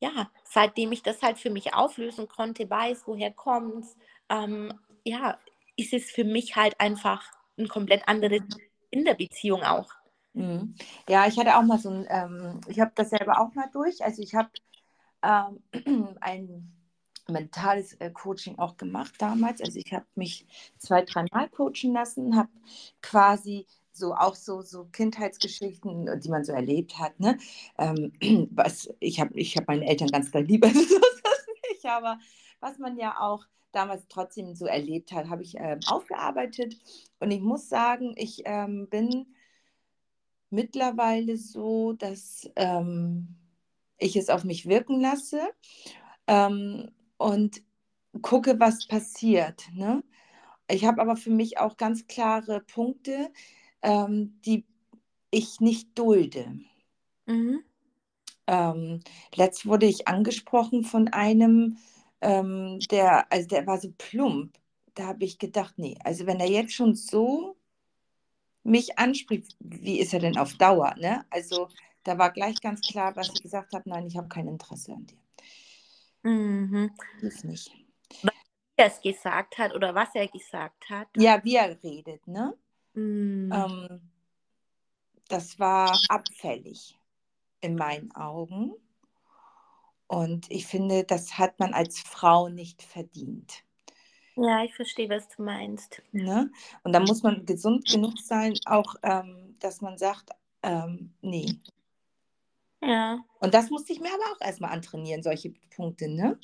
ja, seitdem ich das halt für mich auflösen konnte, weiß, woher kommt ähm, ja, ist es für mich halt einfach ein komplett anderes in der Beziehung auch. Mhm. Ja, ich hatte auch mal so ein, ähm, ich habe das selber auch mal durch. Also ich habe ähm, [clears throat] ein mentales äh, Coaching auch gemacht damals. Also ich habe mich zwei, dreimal coachen lassen, habe quasi so auch so, so Kindheitsgeschichten, die man so erlebt hat. Ne? Ähm, [clears throat] was, ich habe ich hab meine Eltern ganz klar lieber, [laughs] so ist das nicht, aber was man ja auch damals trotzdem so erlebt hat, habe ich ähm, aufgearbeitet. Und ich muss sagen, ich ähm, bin mittlerweile so, dass ähm, ich es auf mich wirken lasse ähm, und gucke, was passiert. Ne? Ich habe aber für mich auch ganz klare Punkte, ähm, die ich nicht dulde. Mhm. Ähm, letzt wurde ich angesprochen von einem, ähm, der, also der war so plump. Da habe ich gedacht, nee, also wenn er jetzt schon so mich anspricht, wie ist er denn auf Dauer? Ne? Also da war gleich ganz klar, was ich gesagt habe, nein, ich habe kein Interesse an dir. Mhm. Das nicht. Was er es gesagt hat oder was er gesagt hat. Ja, wie er redet, ne? Mm. Ähm, das war abfällig in meinen Augen. Und ich finde, das hat man als Frau nicht verdient. Ja, ich verstehe, was du meinst. Ne? Und da muss man gesund genug sein, auch ähm, dass man sagt, ähm, nee. Ja. Und das musste ich mir aber auch erstmal antrainieren, solche Punkte. Ne?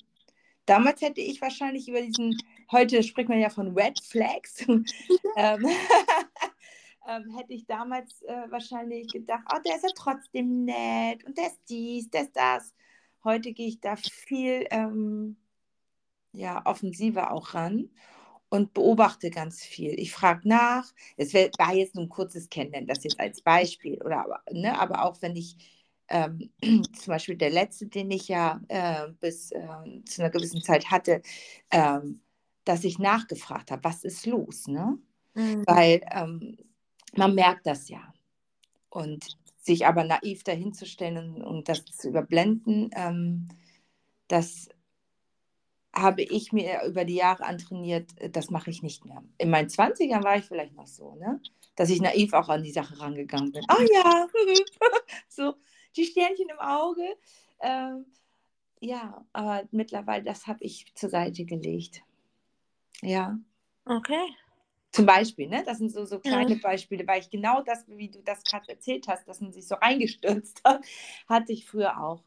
Damals hätte ich wahrscheinlich über diesen, heute spricht man ja von Red Flags, [laughs] ähm, [laughs] ähm, hätte ich damals äh, wahrscheinlich gedacht, oh, der ist ja trotzdem nett und der ist dies, der ist das. Heute gehe ich da viel ähm, ja, offensiver auch ran und beobachte ganz viel. Ich frage nach. Es war jetzt nur ein kurzes Kennenlernen, das jetzt als Beispiel. Oder aber, ne, aber auch wenn ich ähm, [clears throat] zum Beispiel der letzte, den ich ja äh, bis äh, zu einer gewissen Zeit hatte, ähm, dass ich nachgefragt habe, was ist los, ne? Mhm. Weil ähm, man merkt das ja. Und sich aber naiv dahinzustellen und, und das zu überblenden, ähm, das habe ich mir über die Jahre antrainiert, das mache ich nicht mehr. In meinen 20ern war ich vielleicht noch so, ne? dass ich naiv auch an die Sache rangegangen bin. Ah ja, [laughs] so die Sternchen im Auge. Ähm, ja, aber mittlerweile, das habe ich zur Seite gelegt. Ja. Okay. Zum Beispiel, ne? Das sind so, so kleine Ja. Beispiele, weil ich genau das, wie du das gerade erzählt hast, dass man sich so reingestürzt hat, hatte ich früher auch.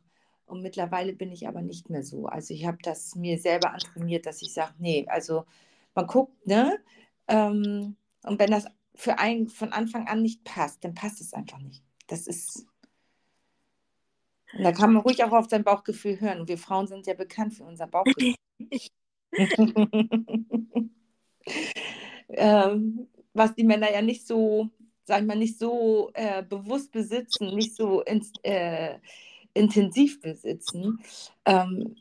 Und mittlerweile bin ich aber nicht mehr so. Also ich habe das mir selber antrainiert, dass ich sage, nee, also man guckt, ne? Ähm, und wenn das für einen von Anfang an nicht passt, dann passt es einfach nicht. Das ist. Und da kann man ruhig auch auf sein Bauchgefühl hören. Und wir Frauen sind ja bekannt für unser Bauchgefühl. [laughs] [laughs] ähm, was die Männer ja nicht so, sag ich mal, nicht so äh, bewusst besitzen, nicht so ins, äh, intensiv besitzen, ähm,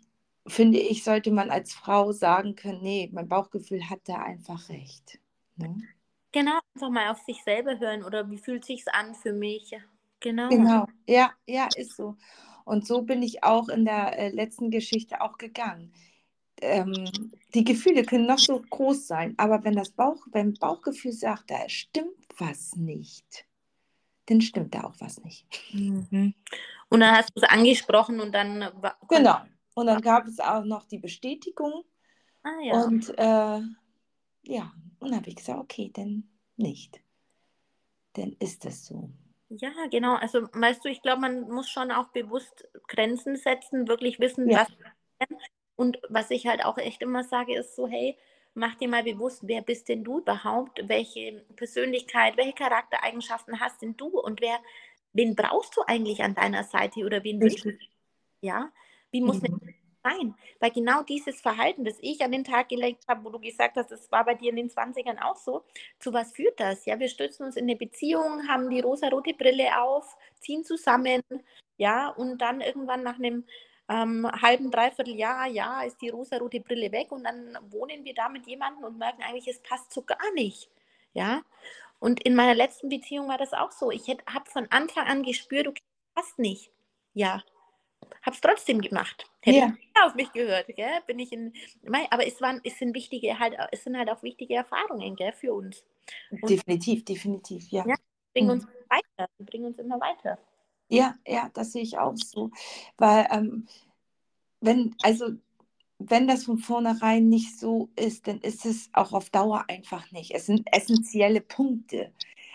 finde ich, sollte man als Frau sagen können, nee, mein Bauchgefühl hat da einfach recht. Ne? Genau, einfach mal auf sich selber hören oder wie fühlt sich's an für mich? Genau. Genau, ja, ja, ist so. Und so bin ich auch in der äh, letzten Geschichte auch gegangen. Ähm, die Gefühle können noch so groß sein, aber wenn das Bauch, wenn Bauchgefühl sagt, da stimmt was nicht, dann stimmt da auch was nicht. Mhm. Und dann hast du es angesprochen und dann Genau. Und dann gab es auch noch die Bestätigung Ah ja. und äh, ja, und dann habe ich gesagt, okay, dann nicht. Dann ist das so. Ja, genau. Also, weißt du, ich glaube, man muss schon auch bewusst Grenzen setzen, wirklich wissen, Ja. was. Und was ich halt auch echt immer sage, ist so, hey, mach dir mal bewusst, wer bist denn du überhaupt? Welche Persönlichkeit, welche Charaktereigenschaften hast denn du? Und wer, wen brauchst du eigentlich an deiner Seite oder wen willst du? Ja, wie muss Mhm. denn sein? Weil genau dieses Verhalten, das ich an den Tag gelegt habe, wo du gesagt hast, das war bei dir in den 20ern auch so, zu was führt das? Ja, wir stützen uns in eine Beziehung, haben die rosarote Brille auf, ziehen zusammen, ja, und dann irgendwann nach einem ähm, halben, dreiviertel Jahr, ja, ist die rosarote Brille weg und dann wohnen wir da mit jemandem und merken eigentlich, es passt so gar nicht, ja. Und in meiner letzten Beziehung war das auch so. Ich habe von Anfang an gespürt, okay, passt nicht. Ja, habe es trotzdem gemacht. Hätte Ja. ich auf mich gehört, gell? Bin ich in, aber es waren, es sind wichtige halt, es sind halt auch wichtige Erfahrungen, gell, für uns. Und- Definitiv, definitiv, ja. Ja. Bringen Mhm. uns weiter, die bringen uns immer weiter. Ja, ja, das sehe ich auch so. Weil, ähm, wenn, also, wenn das von vornherein nicht so ist, dann ist es auch auf Dauer einfach nicht. Es sind essentielle Punkte.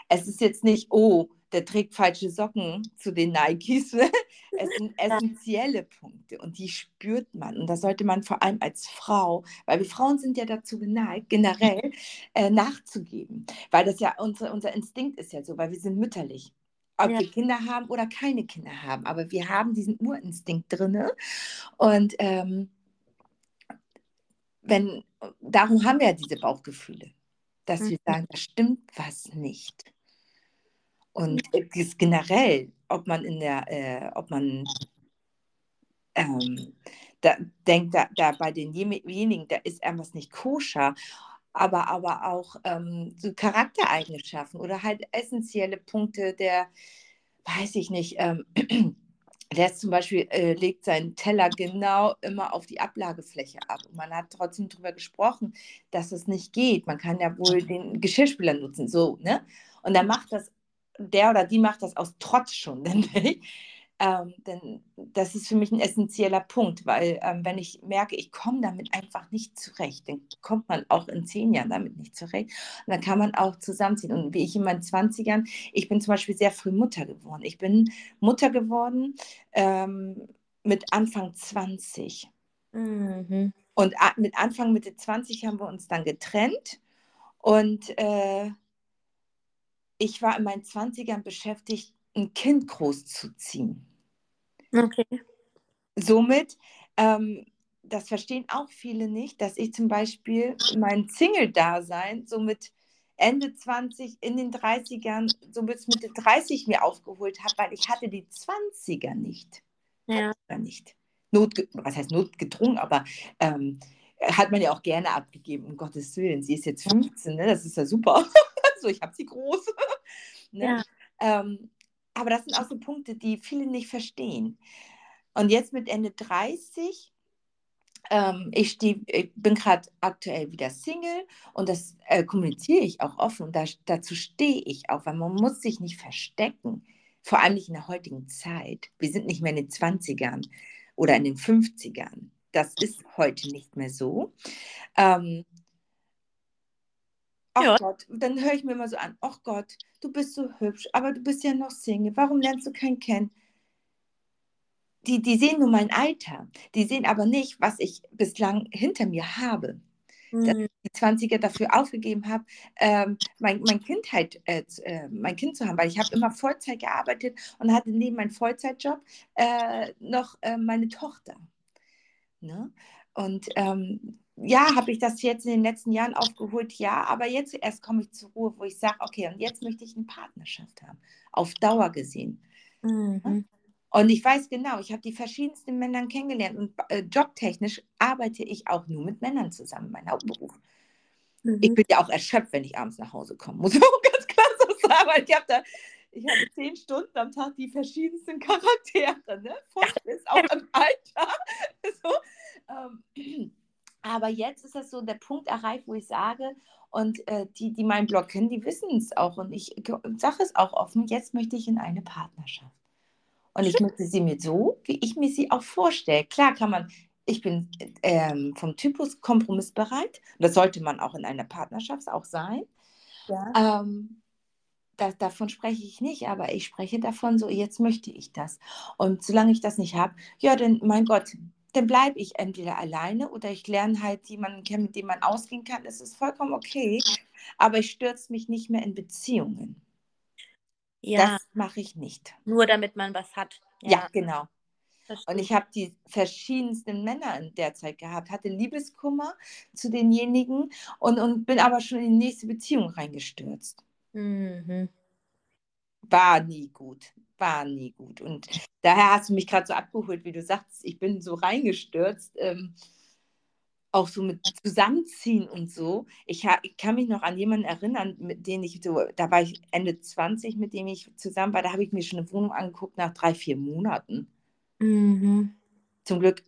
Es ist jetzt nicht, oh, der trägt falsche Socken zu den Nikes. [laughs] Es sind essentielle Punkte und die spürt man. Und das sollte man vor allem als Frau, weil wir Frauen sind ja dazu geneigt, generell äh, nachzugeben. Weil das ja unser, unser Instinkt ist ja so, weil wir sind mütterlich. Ob Ja. wir Kinder haben oder keine Kinder haben. Aber wir haben diesen Urinstinkt drin. Und ähm, wenn, darum haben wir ja diese Bauchgefühle, dass wir Mhm. sagen, da stimmt was nicht. Und es generell, ob man in der, äh, ob man ähm, da denkt, da, da bei denjenigen, da ist irgendwas nicht koscher, aber, aber auch ähm, so Charaktereigenschaften oder halt essentielle Punkte der, weiß ich nicht, ähm, [clears throat] der zum Beispiel äh, legt seinen Teller genau immer auf die Ablagefläche ab. Und man hat trotzdem darüber gesprochen, dass es nicht geht. Man kann ja wohl den Geschirrspüler nutzen, so, ne? Und dann macht das, der oder die macht das aus Trotz schon, [laughs] denke ich. Ähm, denn das ist für mich ein essentieller Punkt, weil ähm, wenn ich merke, ich komme damit einfach nicht zurecht, dann kommt man auch in zehn Jahren damit nicht zurecht. Und dann kann man auch zusammenziehen. Und wie ich in meinen 20ern, ich bin zum Beispiel sehr früh Mutter geworden. Ich bin Mutter geworden ähm, mit Anfang 20. Mhm. Und mit Anfang, Mitte 20 haben wir uns dann getrennt. Und äh, ich war in meinen 20ern beschäftigt, ein Kind großzuziehen. Okay. Somit, ähm, das verstehen auch viele nicht, dass ich zum Beispiel mein Single-Dasein so mit Ende 20, in den 30ern, so bis Mitte 30 mir aufgeholt habe, weil ich hatte die 20er nicht. Ja. Nicht. Notge was heißt notgedrungen, aber ähm, hat man ja auch gerne abgegeben, um Gottes Willen. Sie ist jetzt 15, ne? das ist ja super. [laughs] so, ich habe sie groß. [laughs] ne? ja. ähm, aber das sind auch so Punkte, die viele nicht verstehen. Und jetzt mit Ende 30, ähm, ich, steh, ich, bin gerade aktuell wieder Single und das äh, kommuniziere ich auch offen und da, dazu stehe ich auch, weil man muss sich nicht verstecken, vor allem nicht in der heutigen Zeit. Wir sind nicht mehr in den 20ern oder in den 50ern. Das ist heute nicht mehr so. Ähm, ja. Gott, dann höre ich mir immer so an, ach Gott, du bist so hübsch, aber du bist ja noch Single, warum lernst du keinen kennen? Die, die sehen nur mein Alter, die sehen aber nicht, was ich bislang hinter mir habe. Mhm. Dass ich die 20er dafür aufgegeben habe, ähm, mein, mein, Kindheit, äh, äh, mein Kind zu haben, weil ich habe immer Vollzeit gearbeitet und hatte neben meinem Vollzeitjob äh, noch äh, meine Tochter. Ne? Und ähm, ja, habe ich das jetzt in den letzten Jahren aufgeholt? Ja, aber jetzt erst komme ich zur Ruhe, wo ich sage, okay, und jetzt möchte ich eine Partnerschaft haben, auf Dauer gesehen. Mhm. Und ich weiß genau, ich habe die verschiedensten Männer kennengelernt und äh, jobtechnisch arbeite ich auch nur mit Männern zusammen, mein Hauptberuf. Mhm. Ich bin ja auch erschöpft, wenn ich abends nach Hause komme, muss [laughs] ich auch ganz klar so sagen, weil ich habe da ich habe zehn Stunden am Tag die verschiedensten Charaktere, ne? Voll ist auch im Alter. [laughs] So, ähm, aber jetzt ist das so der Punkt erreicht, wo ich sage, und äh, die, die meinen Blog kennen, die wissen es auch. Und ich sage es auch offen, jetzt möchte ich in eine Partnerschaft. Und ich möchte sie mir so, wie ich mir sie auch vorstelle. Klar kann man, ich bin ähm, vom Typus kompromissbereit. Das sollte man auch in einer Partnerschaft auch sein. Ja. Ähm, da, davon spreche ich nicht, aber ich spreche davon so, jetzt möchte ich das. Und solange ich das nicht habe, ja, dann, mein Gott, dann bleibe ich entweder alleine oder ich lerne halt jemanden kennen, mit dem man ausgehen kann. Das ist vollkommen okay, aber ich stürze mich nicht mehr in Beziehungen. Ja. Das mache ich nicht. Nur damit man was hat. Ja, ja genau. Und ich habe die verschiedensten Männer in der Zeit gehabt, hatte Liebeskummer zu denjenigen und, und bin aber schon in die nächste Beziehung reingestürzt. Mhm. War nie gut war nie gut. Und daher hast du mich gerade so abgeholt, wie du sagst, ich bin so reingestürzt. Ähm, auch so mit Zusammenziehen und so. Ich, ich, kann mich noch an jemanden erinnern, mit dem ich so, da war ich Ende 20, mit dem ich zusammen war, da habe ich mir schon eine Wohnung angeguckt nach drei, vier Monaten. Mhm. Zum Glück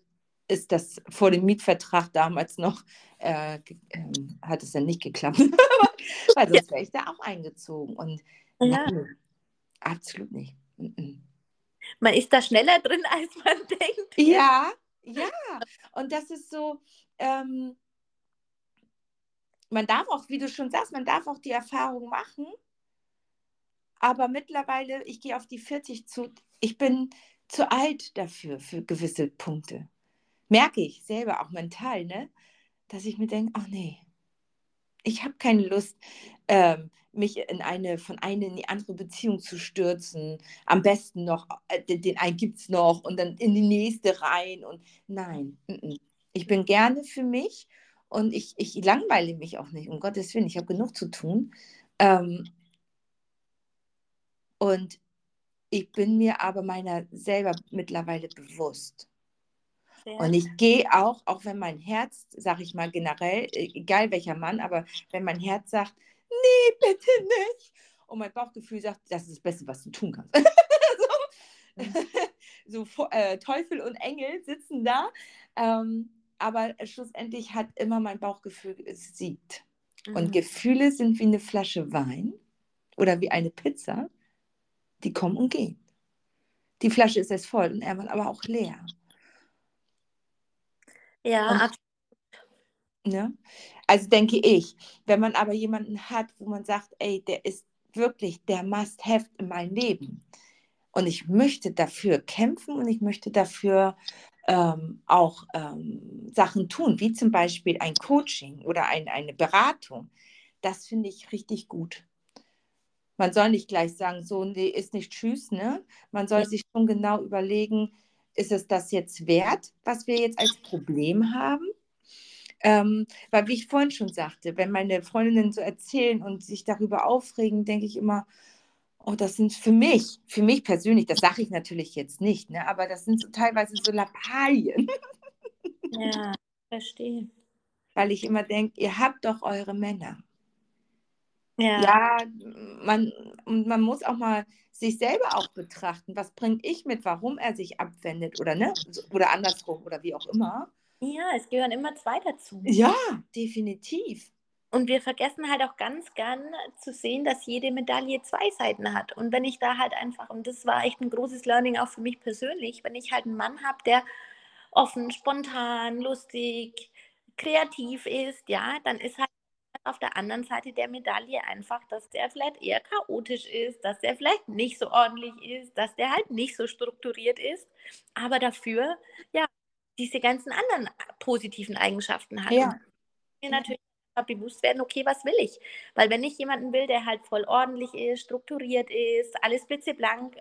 ist das vor dem Mietvertrag damals noch, äh, äh, hat es dann nicht geklappt. [laughs] Weil sonst wäre ich da auch eingezogen. Und ja. nein, absolut nicht. Man ist da schneller drin, als man [laughs] denkt. Ja, ja. Und das ist so, ähm, man darf auch, wie du schon sagst, man darf auch die Erfahrung machen. Aber mittlerweile, ich gehe auf die 40 zu, ich bin zu alt dafür, für gewisse Punkte. Merke ich selber auch mental, ne? Dass ich mir denke, ach nee, ich habe keine Lust, ähm, mich in eine von einer in die andere Beziehung zu stürzen. Am besten noch, äh, den, einen gibt es noch und dann in die nächste rein. Und nein, n -n. ich bin gerne für mich und ich, ich langweile mich auch nicht, um Gottes Willen. Ich habe genug zu tun. Ähm, und ich bin mir aber meiner selber mittlerweile bewusst. Und ich gehe auch, auch wenn mein Herz, sage ich mal generell, e, egal welcher Mann, aber wenn mein Herz sagt, nee, bitte nicht. Und mein Bauchgefühl sagt, das ist das Beste, was du tun kannst. [laughs] so, [laughs] so äh, Teufel und Engel sitzen da. Ähm, aber schlussendlich hat immer mein Bauchgefühl gesiegt. Mhm. Und Gefühle sind wie eine Flasche Wein oder wie eine Pizza, die kommen und gehen. Die Flasche ist jetzt voll und irgendwann aber auch leer. Ja, und, absolut. Ne? Also denke ich, wenn man aber jemanden hat, wo man sagt, ey, der ist wirklich der Must-Have in meinem Leben und ich möchte dafür kämpfen und ich möchte dafür ähm, auch ähm, Sachen tun, wie zum Beispiel ein Coaching oder ein, eine Beratung, das finde ich richtig gut. Man soll nicht gleich sagen, so, nee, ist nicht tschüss, ne? Man soll sich schon genau überlegen, ist es das jetzt wert, was wir jetzt als Problem haben? Ähm, weil, wie ich vorhin schon sagte, wenn meine Freundinnen so erzählen und sich darüber aufregen, denke ich immer, oh, das sind für mich, für mich persönlich, das sage ich natürlich jetzt nicht, ne, aber das sind so teilweise so Lappalien. [laughs] Ja, verstehe. Weil ich immer denke, ihr habt doch eure Männer. Ja. ja, man, man muss auch mal sich selber auch betrachten. Was bringe ich mit, warum er sich abwendet oder ne? Oder andersrum oder wie auch immer. Ja, es gehören immer zwei dazu. Ja, definitiv. Und wir vergessen halt auch ganz gern zu sehen, dass jede Medaille zwei Seiten hat. Und wenn ich da halt einfach, und das war echt ein großes Learning auch für mich persönlich, wenn ich halt einen Mann habe, der offen, spontan, lustig, kreativ ist, ja, dann ist halt auf der anderen Seite der Medaille einfach, dass der vielleicht eher chaotisch ist, dass der vielleicht nicht so ordentlich ist, dass der halt nicht so strukturiert ist, aber dafür ja diese ganzen anderen positiven Eigenschaften hat. Ja. mir natürlich bewusst werden, okay, was will ich? Weil wenn ich jemanden will, der halt voll ordentlich ist, strukturiert ist, alles blitzeblank,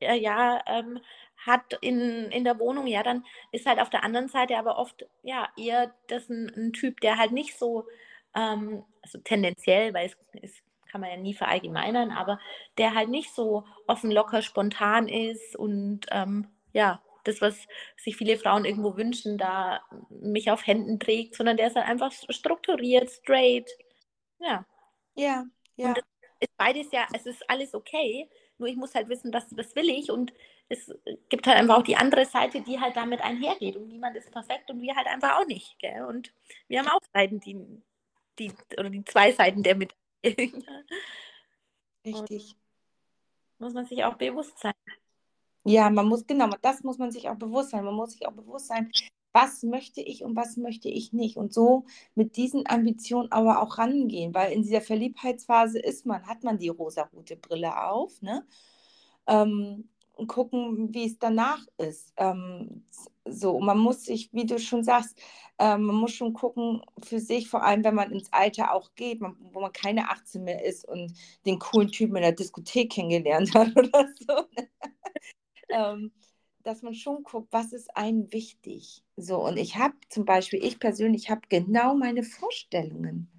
äh, ja, ähm, hat in, in der Wohnung, ja, dann ist halt auf der anderen Seite aber oft, ja, eher das ein, ein Typ, der halt nicht so ähm, also tendenziell, weil es, es kann man ja nie verallgemeinern, aber der halt nicht so offen, locker, spontan ist und ähm, ja, das, was sich viele Frauen irgendwo wünschen, da mich auf Händen trägt, sondern der ist halt einfach strukturiert, straight. Ja. Ja, ja. Und ist beides ja, es ist alles okay, nur ich muss halt wissen, was, was will ich und es gibt halt einfach auch die andere Seite, die halt damit einhergeht und niemand ist perfekt und wir halt einfach auch nicht. Gell? Und wir haben auch Seiten, die, die, oder die zwei Seiten der Medaille. Richtig. muss man sich auch bewusst sein. Ja, man muss, genau, das muss man sich auch bewusst sein. Man muss sich auch bewusst sein, was möchte ich und was möchte ich nicht. Und so mit diesen Ambitionen aber auch rangehen, weil in dieser Verliebtheitsphase ist man, hat man die rosa-rote Brille auf, ne? Ähm, und gucken, wie es danach ist. Ähm, so, man muss sich, wie du schon sagst, äh, man muss schon gucken für sich, vor allem wenn man ins Alter auch geht, man, wo man keine 18 mehr ist und den coolen Typen in der Diskothek kennengelernt [laughs] hat oder so. Ne? ähm, dass man schon guckt, was ist einem wichtig. So, und ich habe zum Beispiel, ich persönlich habe genau meine Vorstellungen.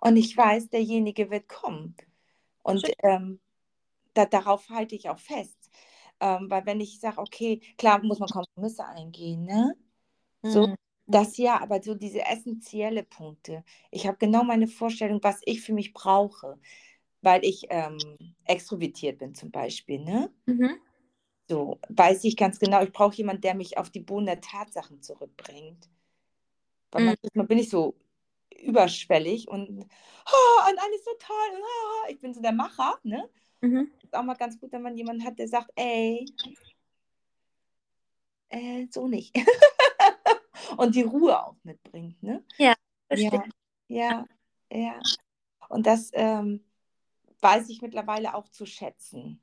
Und ich weiß, derjenige wird kommen. Und ähm, da, darauf halte ich auch fest. Ähm, weil wenn ich sage, okay, klar muss man Kompromisse eingehen, ne? So, mhm. das ja, aber so diese essentielle Punkte. Ich habe genau meine Vorstellung, was ich für mich brauche, weil ich ähm, extrovertiert bin zum Beispiel, ne? Mhm. So, weiß ich ganz genau, ich brauche jemanden, der mich auf die Boden der Tatsachen zurückbringt. Weil mhm. manchmal bin ich so überschwellig und, oh, und alles so toll. Oh, ich bin so der Macher, ne? Mhm. Ist auch mal ganz gut, wenn man jemanden hat, der sagt, ey, äh, so nicht. [laughs] und die Ruhe auch mitbringt, ne? Ja, ja, ja, ja. Und das ähm, weiß ich mittlerweile auch zu schätzen.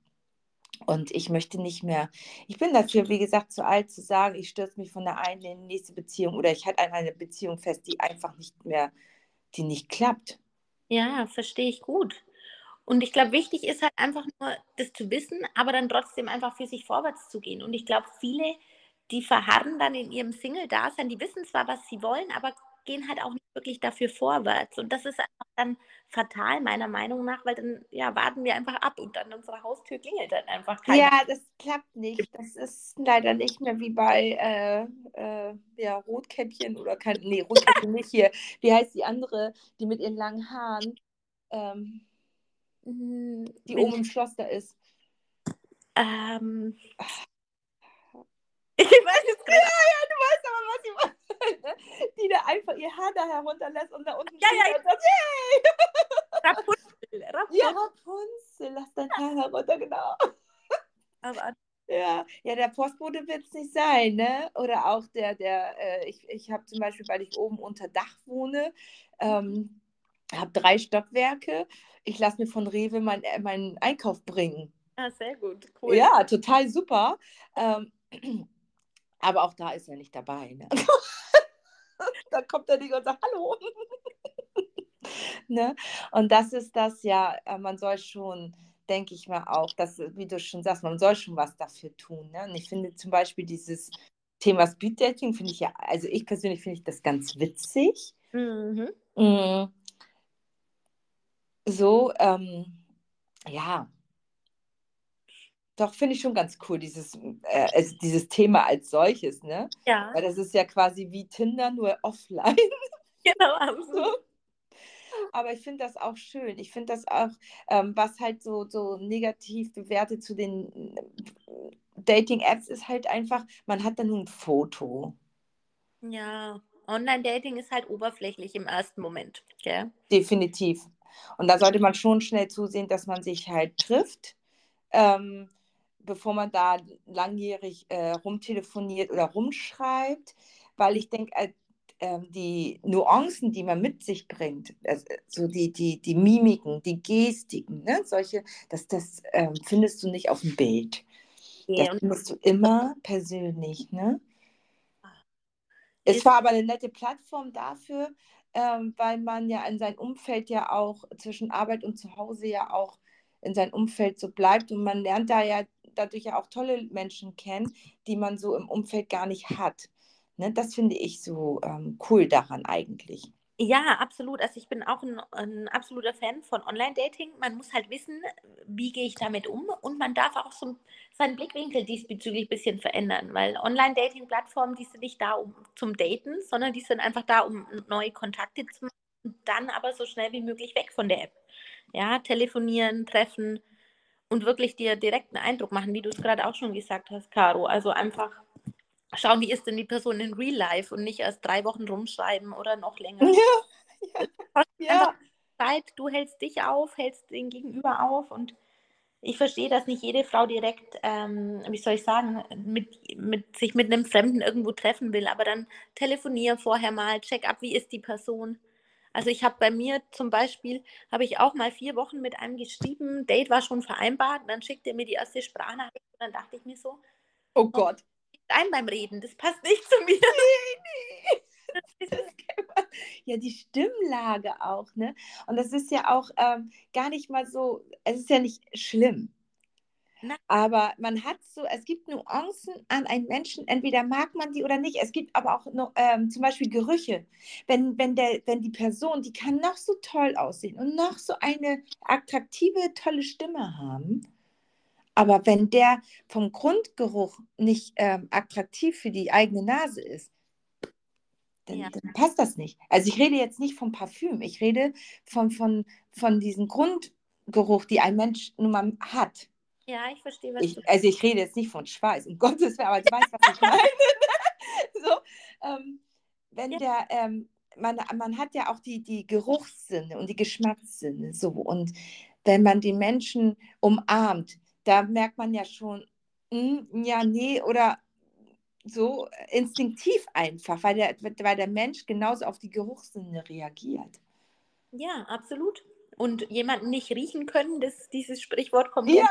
Und ich möchte nicht mehr, ich bin dafür, wie gesagt, zu alt zu sagen, ich stürze mich von der einen in die nächste Beziehung oder ich halte an einer Beziehung fest, die einfach nicht mehr, die nicht klappt. Ja, verstehe ich gut. Und ich glaube, wichtig ist halt einfach nur, das zu wissen, aber dann trotzdem einfach für sich vorwärts zu gehen. Und ich glaube, viele, die verharren dann in ihrem Single-Dasein, die wissen zwar, was sie wollen, aber gehen halt auch nicht wirklich dafür vorwärts. Und das ist einfach dann fatal, meiner Meinung nach, weil dann ja, warten wir einfach ab und an unserer Haustür klingelt dann einfach keiner. Ja, das klappt nicht. Das ist leider nicht mehr wie bei äh, äh, ja, Rotkäppchen oder kein, nee, Rotkäppchen nicht hier. Wie heißt die andere, die mit ihren langen Haaren? Ähm, die oben im Schloss da ist. Ähm, [laughs] Ich weiß jetzt gerade. Ja, ja, du weißt aber, was ich meine. Die da einfach ihr Haar da herunterlässt und da unten Ja, ja, sagt, yay! [laughs] Rapunzel. Rapunzel. Ja, Rapunzel, lass dein Haar herunter, genau. Aber Ja, ja, der Postbote wird es nicht sein, ne? Oder auch der, der, äh, ich, ich habe zum Beispiel, weil ich oben unter Dach wohne, ähm, habe drei Stockwerke. Ich lasse mir von Rewe mein, äh, meinen Einkauf bringen. ah, sehr gut. Cool. Ja, total super. Ähm, [clears throat] aber auch da ist er nicht dabei. Ne? [laughs] da kommt er nicht und sagt Hallo. [laughs] ne? Und das ist das ja, äh, man soll schon, denke ich mal auch, dass, wie du schon sagst, man soll schon was dafür tun. Ne? Und ich finde zum Beispiel dieses Thema Speeddating, finde ich ja, also ich persönlich finde ich das ganz witzig. Mhm. Mm. So, ähm, ja. Doch, finde ich schon ganz cool, dieses, äh, also dieses Thema als solches, ne? Ja, Weil das ist ja quasi wie Tinder, nur offline. [laughs] genau. absolut. So. Aber ich finde das auch schön. Ich finde das auch, ähm, was halt so, so negativ bewertet zu den äh, Dating-Apps ist halt einfach, man hat dann nur ein Foto. Ja, Online-Dating ist halt oberflächlich im ersten Moment. Gell? Definitiv. Und da sollte man schon schnell zusehen, dass man sich halt trifft, ähm, bevor man da langjährig äh, rumtelefoniert oder rumschreibt, weil ich denke, äh, ähm, die Nuancen, die man mit sich bringt, also so die, die, die Mimiken, die Gestiken, ne, solche, das, das ähm, findest du nicht auf dem Bild. Das Ja, und findest du immer persönlich, ne? Es war aber eine nette Plattform dafür, ähm, weil man ja in sein Umfeld ja auch zwischen Arbeit und zu Hause ja auch in sein Umfeld so bleibt und man lernt da ja dadurch ja auch tolle Menschen kennen, die man so im Umfeld gar nicht hat. Ne, das finde ich so ähm, cool daran eigentlich. Ja, absolut. Also ich bin auch ein, ein absoluter Fan von Online-Dating. Man muss halt wissen, wie gehe ich damit um und man darf auch so seinen Blickwinkel diesbezüglich ein bisschen verändern, weil Online-Dating-Plattformen, die sind nicht da um, zum Daten, sondern die sind einfach da, um neue Kontakte zu machen und dann aber so schnell wie möglich weg von der App. Ja, telefonieren, treffen und wirklich dir direkt einen Eindruck machen, wie du es gerade auch schon gesagt hast, Caro. Also einfach schauen, wie ist denn die Person in Real Life und nicht erst drei Wochen rumschreiben oder noch länger. Ja, ja, [laughs] Zeit, du hältst dich auf, hältst den Gegenüber auf und ich verstehe, dass nicht jede Frau direkt, ähm, wie soll ich sagen, mit, mit, sich mit einem Fremden irgendwo treffen will, aber dann telefonier vorher mal, check ab, wie ist die Person. Also ich habe bei mir zum Beispiel, habe ich auch mal vier Wochen mit einem geschrieben, Date war schon vereinbart, dann schickte er mir die erste Sprachnachricht und dann dachte ich mir so, oh Gott. Ein beim Reden, das passt nicht zu mir. Das kennt man. Ja, die Stimmlage auch, ne? Und das ist ja auch ähm, gar nicht mal so, es ist ja nicht schlimm. Nein. Aber man hat so, es gibt Nuancen an einen Menschen, entweder mag man die oder nicht. Es gibt aber auch noch, ähm, zum Beispiel Gerüche. Wenn, wenn, der, wenn die Person, die kann noch so toll aussehen und noch so eine attraktive, tolle Stimme haben. Aber wenn der vom Grundgeruch nicht ähm, attraktiv für die eigene Nase ist, dann, Ja. dann passt das nicht. Also ich rede jetzt nicht vom Parfüm, ich rede von, von, von diesem Grundgeruch, die ein Mensch nun mal hat. ja, ich verstehe, was Ich, du also ich rede jetzt nicht von Schweiß, um [laughs] Gottes Willen, aber du weißt, was ich meine. [laughs] so, ähm, wenn Ja. der, ähm, man, man hat ja auch die, die Geruchssinne und die Geschmackssinne so und wenn man den Menschen umarmt, da merkt man ja schon, hm, ja, nee, oder so instinktiv einfach, weil der, weil der Mensch genauso auf die Geruchssinne reagiert. Ja, absolut. Und jemanden nicht riechen können, das, dieses Sprichwort kommt Ja,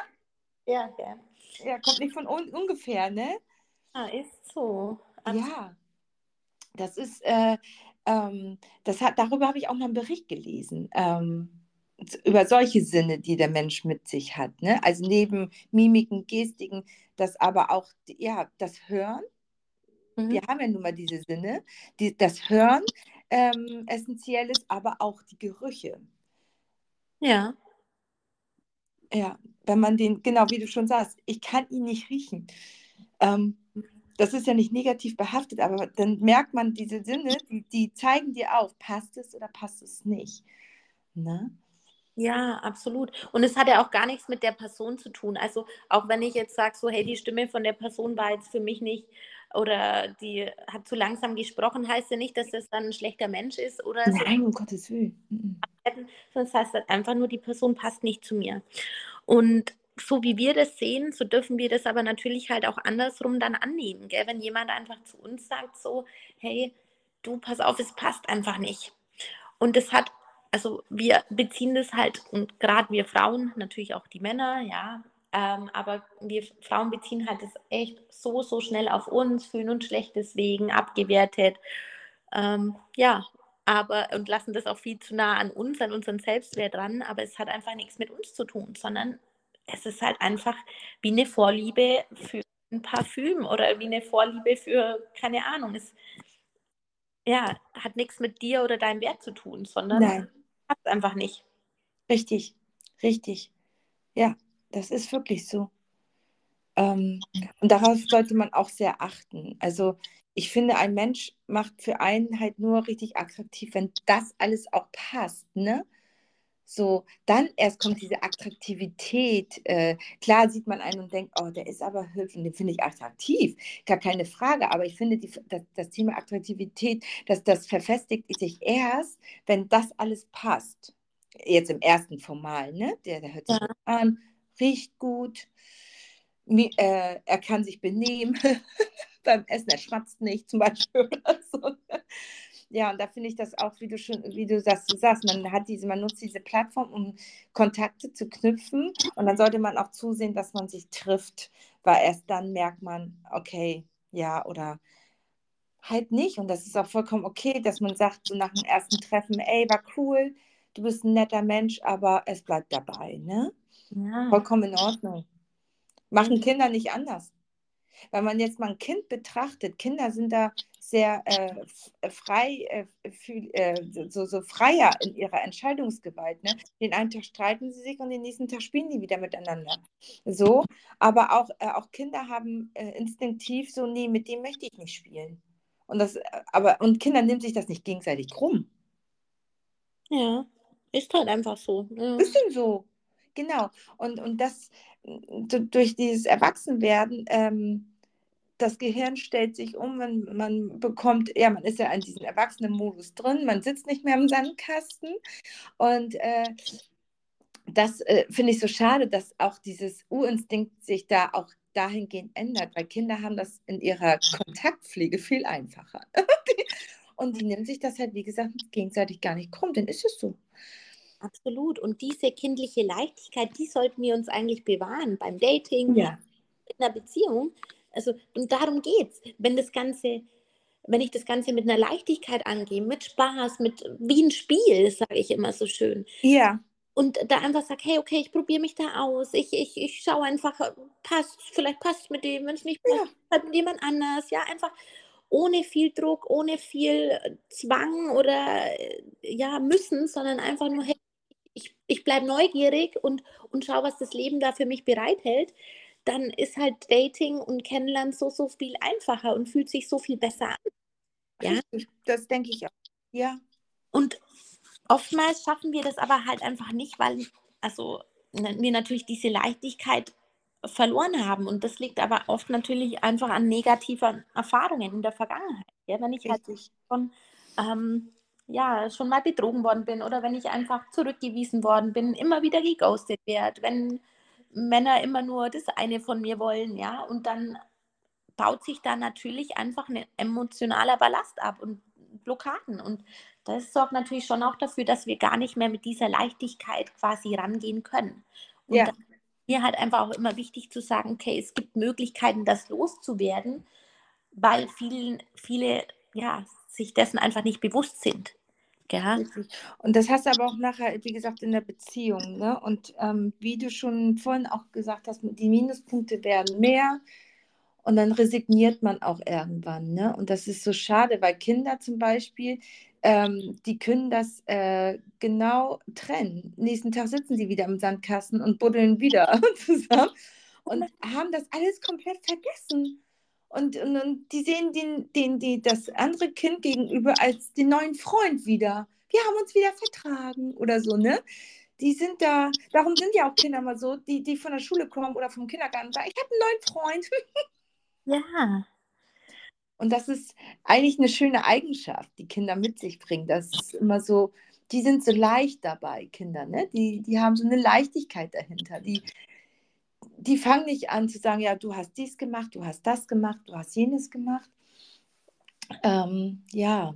ja, ja. ja kommt nicht von un ungefähr, ne? Ja, ist so. Absolut. Ja, das ist, äh, ähm, das hat, darüber habe ich auch mal einen Bericht gelesen, ähm, über solche Sinne, die der Mensch mit sich hat. Ne? Also neben Mimiken, Gestiken, das aber auch, ja, das Hören, Mhm. wir haben ja nun mal diese Sinne, die, das Hören ähm, essentiell ist, aber auch die Gerüche. Ja, Ja, wenn man den, genau wie du schon sagst, ich kann ihn nicht riechen. Ähm, das ist ja nicht negativ behaftet, aber dann merkt man diese Sinne, die, die zeigen dir auf, passt es oder passt es nicht. Ne? Ja, absolut. Und es hat ja auch gar nichts mit der Person zu tun. Also auch wenn ich jetzt sage, so, hey, die Stimme von der Person war jetzt für mich nicht oder die hat zu langsam gesprochen, heißt ja nicht, dass das dann ein schlechter Mensch ist oder Nein, um Gottes Willen. Das heißt halt einfach nur, die Person passt nicht zu mir. Und so wie wir das sehen, so dürfen wir das aber natürlich halt auch andersrum dann annehmen. Gell? Wenn jemand einfach zu uns sagt, so, hey, du, pass auf, es passt einfach nicht. Und das hat, also wir beziehen das halt, und gerade wir Frauen, natürlich auch die Männer, ja, ähm, aber wir Frauen beziehen halt das echt so, so schnell auf uns, fühlen uns schlecht deswegen, abgewertet. Ähm, ja, aber und lassen das auch viel zu nah an uns, an unseren Selbstwert dran, aber es hat einfach nichts mit uns zu tun, sondern es ist halt einfach wie eine Vorliebe für ein Parfüm oder wie eine Vorliebe für, keine Ahnung, es ja, hat nichts mit dir oder deinem Wert zu tun, sondern Nein. Es einfach nicht. Richtig, richtig. Ja, das ist wirklich so. Ähm, und darauf sollte man auch sehr achten. Also ich finde, ein Mensch macht für einen halt nur richtig attraktiv, wenn das alles auch passt, ne? So, dann erst kommt diese Attraktivität. Äh, klar sieht man einen und denkt, oh, der ist aber hübsch und den finde ich attraktiv. Gar keine Frage. Aber ich finde, die, das, das, Thema Attraktivität, das, das verfestigt sich erst, wenn das alles passt. Jetzt im ersten Formal, ne? Der, der hört sich ja. an, riecht gut, äh, er kann sich benehmen [laughs] beim Essen, er schmatzt nicht zum Beispiel. So. Ja, und da finde ich das auch, wie du schon, wie du sagst, du sagst, man hat diese, man nutzt diese Plattform, um Kontakte zu knüpfen und dann sollte man auch zusehen, dass man sich trifft, weil erst dann merkt man, okay, ja, oder halt nicht. Und das ist auch vollkommen okay, dass man sagt, so nach dem ersten Treffen, ey, war cool, du bist ein netter Mensch, aber es bleibt dabei, ne? Ja. Vollkommen in Ordnung. Machen Kinder nicht anders. Wenn man jetzt mal ein Kind betrachtet, Kinder sind da sehr äh, äh frei, äh, fühl, äh, so, so freier in ihrer Entscheidungsgewalt. Ne? Den einen Tag streiten sie sich und den nächsten Tag spielen die wieder miteinander. So, aber auch, äh, auch Kinder haben äh, instinktiv so, nee, mit dem möchte ich nicht spielen. Und, das, aber, und Kinder nehmen sich das nicht gegenseitig krumm. Ja, ist halt einfach so. Ja. Bisschen so. Genau. Und, und das durch dieses Erwachsenwerden, ähm, das Gehirn stellt sich um, man, man bekommt, ja, man ist ja in diesem Erwachsenen-Modus drin, man sitzt nicht mehr im Sandkasten. Und äh, das äh, finde ich so schade, dass auch dieses Urinstinkt sich da auch dahingehend ändert, weil Kinder haben das in ihrer Kontaktpflege viel einfacher. [laughs] und die nehmen sich das halt, wie gesagt, gegenseitig gar nicht krumm, dann ist es so. Absolut. Und diese kindliche Leichtigkeit, die sollten wir uns eigentlich bewahren beim Dating, ja. in einer Beziehung. Also, und darum geht es. Wenn das Ganze, wenn ich das Ganze mit einer Leichtigkeit angehe, mit Spaß, mit wie ein Spiel, sage ich immer so schön. Ja. Und da einfach sage, hey, okay, ich probiere mich da aus. Ich, ich, ich schaue einfach, passt, vielleicht passt es mit dem, wenn es nicht passt, ja. halt mit jemand anders. Ja, einfach ohne viel Druck, ohne viel Zwang oder ja, müssen, sondern einfach nur, hey, ich, ich bleibe neugierig und, und schaue, was das Leben da für mich bereithält, dann ist halt Dating und Kennenlernen so, so viel einfacher und fühlt sich so viel besser an. Ja? Das denke ich auch. Ja. Und oftmals schaffen wir das aber halt einfach nicht, weil also wir natürlich diese Leichtigkeit verloren haben. Und das liegt aber oft natürlich einfach an negativen Erfahrungen in der Vergangenheit. Ja, wenn ich halt Richtig. halt schon ähm, ja, schon mal betrogen worden bin oder wenn ich einfach zurückgewiesen worden bin, immer wieder geghostet werde, wenn Männer immer nur das eine von mir wollen, ja, und dann baut sich da natürlich einfach ein emotionaler Ballast ab und Blockaden und das sorgt natürlich schon auch dafür, dass wir gar nicht mehr mit dieser Leichtigkeit quasi rangehen können. Und ja. mir halt einfach auch immer wichtig zu sagen, okay, es gibt Möglichkeiten, das loszuwerden, weil vielen, viele ja, sich dessen einfach nicht bewusst sind. Ja. Und das hast du aber auch nachher, wie gesagt, in der Beziehung. Ne? Und ähm, wie du schon vorhin auch gesagt hast, die Minuspunkte werden mehr und dann resigniert man auch irgendwann. Ne? Und das ist so schade, weil Kinder zum Beispiel, ähm, die können das äh, genau trennen. Nächsten Tag sitzen sie wieder im Sandkasten und buddeln wieder [laughs] zusammen und haben das alles komplett vergessen. Und, und, und, die sehen den, den, die, das andere Kind gegenüber als den neuen Freund wieder. Wir haben uns wieder vertragen oder so, ne? Die sind da, darum sind ja auch Kinder mal so, die, die von der Schule kommen oder vom Kindergarten sagen, ich habe einen neuen Freund. [laughs] ja. Und das ist eigentlich eine schöne Eigenschaft, die Kinder mit sich bringen. Das ist immer so, die sind so leicht dabei, Kinder, ne? Die, die haben so eine Leichtigkeit dahinter. Die, die fangen nicht an zu sagen, ja, du hast dies gemacht, du hast das gemacht, du hast jenes gemacht. Ähm, ja.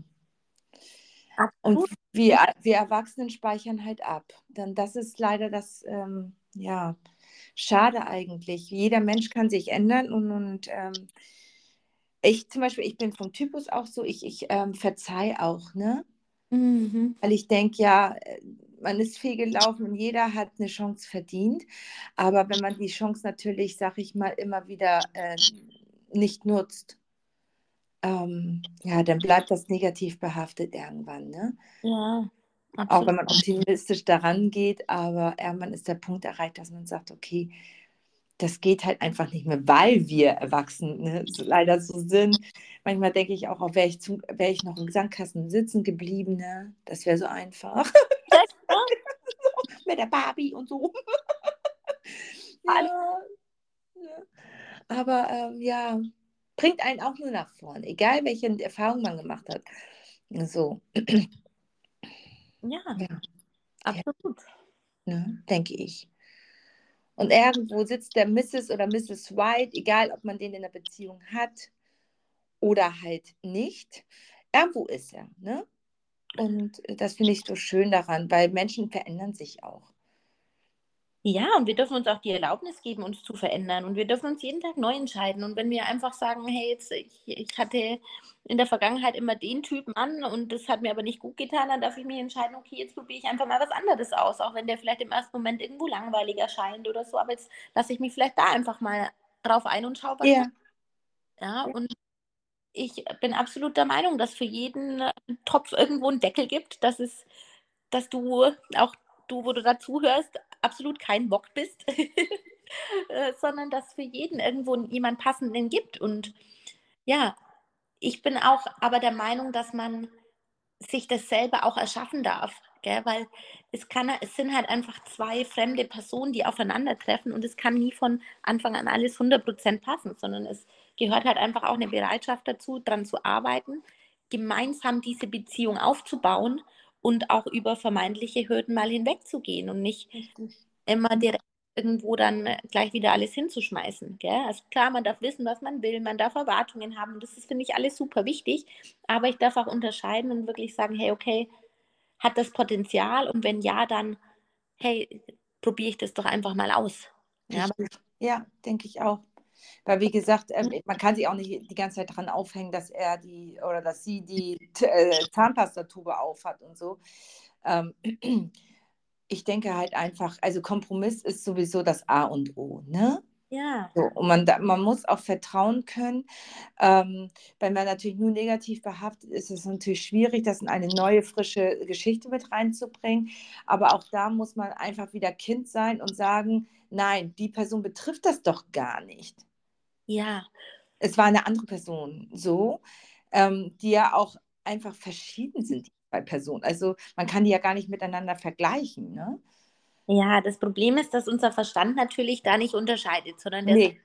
Und wir, wir Erwachsenen speichern halt ab. Dann das ist leider das, ähm, ja, schade eigentlich. Jeder Mensch kann sich ändern und, und ähm, ich zum Beispiel, ich bin vom Typus auch so, ich, ich ähm, verzeih auch, ne? Mhm. Weil ich denke, ja, äh, man ist viel gelaufen und jeder hat eine Chance verdient. Aber wenn man die Chance natürlich, sag ich mal, immer wieder äh, nicht nutzt, ähm, ja, dann bleibt das negativ behaftet irgendwann. Ne? Ja. Absolut. Auch wenn man optimistisch daran geht, aber irgendwann ist der Punkt erreicht, dass man sagt, okay, das geht halt einfach nicht mehr, weil wir Erwachsene ne, leider so sind. Manchmal denke ich auch, auch wäre ich, wär ich noch im Gesangkasten sitzen geblieben, ne? das wäre so einfach. [laughs] Mit der Barbie und so. [laughs] ja, ja. Aber ähm, ja, bringt einen auch nur nach vorne, egal welche Erfahrung man gemacht hat. So. Ja, ja. absolut. Ja, ne, denke ich. Und irgendwo sitzt der Mrs. oder Mrs. White, egal ob man den in der Beziehung hat oder halt nicht. Irgendwo ist er. Ne? Und das finde ich so schön daran, weil Menschen verändern sich auch. Ja, und wir dürfen uns auch die Erlaubnis geben, uns zu verändern. Und wir dürfen uns jeden Tag neu entscheiden. Und wenn wir einfach sagen, hey, jetzt, ich, ich hatte in der Vergangenheit immer den Typen an und das hat mir aber nicht gut getan, dann darf ich mich entscheiden, okay, jetzt probiere ich einfach mal was anderes aus, auch wenn der vielleicht im ersten Moment irgendwo langweilig erscheint oder so. Aber jetzt lasse ich mich vielleicht da einfach mal drauf ein und schaue, was ja. ja, und ich bin absolut der Meinung, dass für jeden Topf irgendwo einen Deckel gibt, dass es, dass du auch du, wo du dazuhörst, absolut kein Bock bist, [laughs] äh, sondern dass für jeden irgendwo jemand passenden gibt. Und ja, ich bin auch aber der Meinung, dass man sich das selber auch erschaffen darf. Gell? Weil es, kann, es sind halt einfach zwei fremde Personen, die aufeinandertreffen und es kann nie von Anfang an alles 100% passen, sondern es gehört halt einfach auch eine Bereitschaft dazu, daran zu arbeiten, gemeinsam diese Beziehung aufzubauen und auch über vermeintliche Hürden mal hinwegzugehen und nicht Richtig. immer direkt irgendwo dann gleich wieder alles hinzuschmeißen. Gell? Also klar, man darf wissen, was man will, man darf Erwartungen haben, das ist, finde ich, alles super wichtig, aber ich darf auch unterscheiden und wirklich sagen, hey, okay, hat das Potenzial und wenn ja, dann, hey, probiere ich das doch einfach mal aus. Ja, ja denke ich auch. Weil, wie gesagt, ähm, man kann sich auch nicht die ganze Zeit daran aufhängen, dass er die oder dass sie die äh, Zahnpastatube aufhat und so. Ähm, [clears throat] ich denke halt einfach, also Kompromiss ist sowieso das A und O, ne? Ja. So, und man, man muss auch vertrauen können. Ähm, wenn man natürlich nur negativ behaftet ist, ist es natürlich schwierig, das in eine neue, frische Geschichte mit reinzubringen. Aber auch da muss man einfach wieder Kind sein und sagen, nein, die Person betrifft das doch gar nicht. Ja. Es war eine andere Person so, ähm, die ja auch einfach verschieden sind, die zwei Personen. Also man kann die ja gar nicht miteinander vergleichen. Ne? Ja, das Problem ist, dass unser Verstand natürlich da nicht unterscheidet, sondern der Nee. sagt,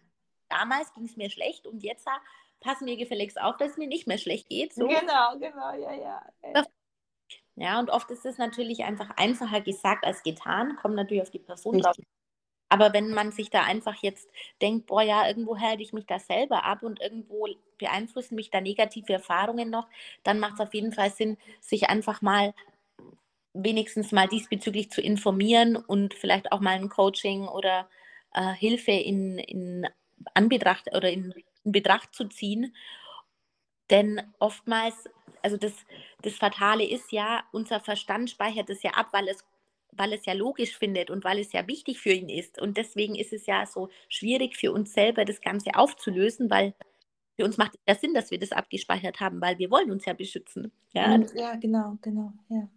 damals ging es mir schlecht und jetzt ah, pass mir gefälligst auf, dass es mir nicht mehr schlecht geht. So. Genau, genau, ja, ja. Ja, und oft ist es natürlich einfach einfacher gesagt als getan, kommt natürlich auf die Person drauf. Aber wenn man sich da einfach jetzt denkt, boah, ja, irgendwo halte ich mich da selber ab und irgendwo beeinflussen mich da negative Erfahrungen noch, dann macht es auf jeden Fall Sinn, sich einfach mal wenigstens mal diesbezüglich zu informieren und vielleicht auch mal ein Coaching oder äh, Hilfe in, in Anbetracht oder in, in Betracht zu ziehen. Denn oftmals, also das, das Fatale ist ja, unser Verstand speichert es ja ab, weil es, weil es ja logisch findet und weil es ja wichtig für ihn ist. Und deswegen ist es ja so schwierig für uns selber, das Ganze aufzulösen, weil für uns macht es ja Sinn, dass wir das abgespeichert haben, weil wir wollen uns ja beschützen. Ja, ja genau, genau, ja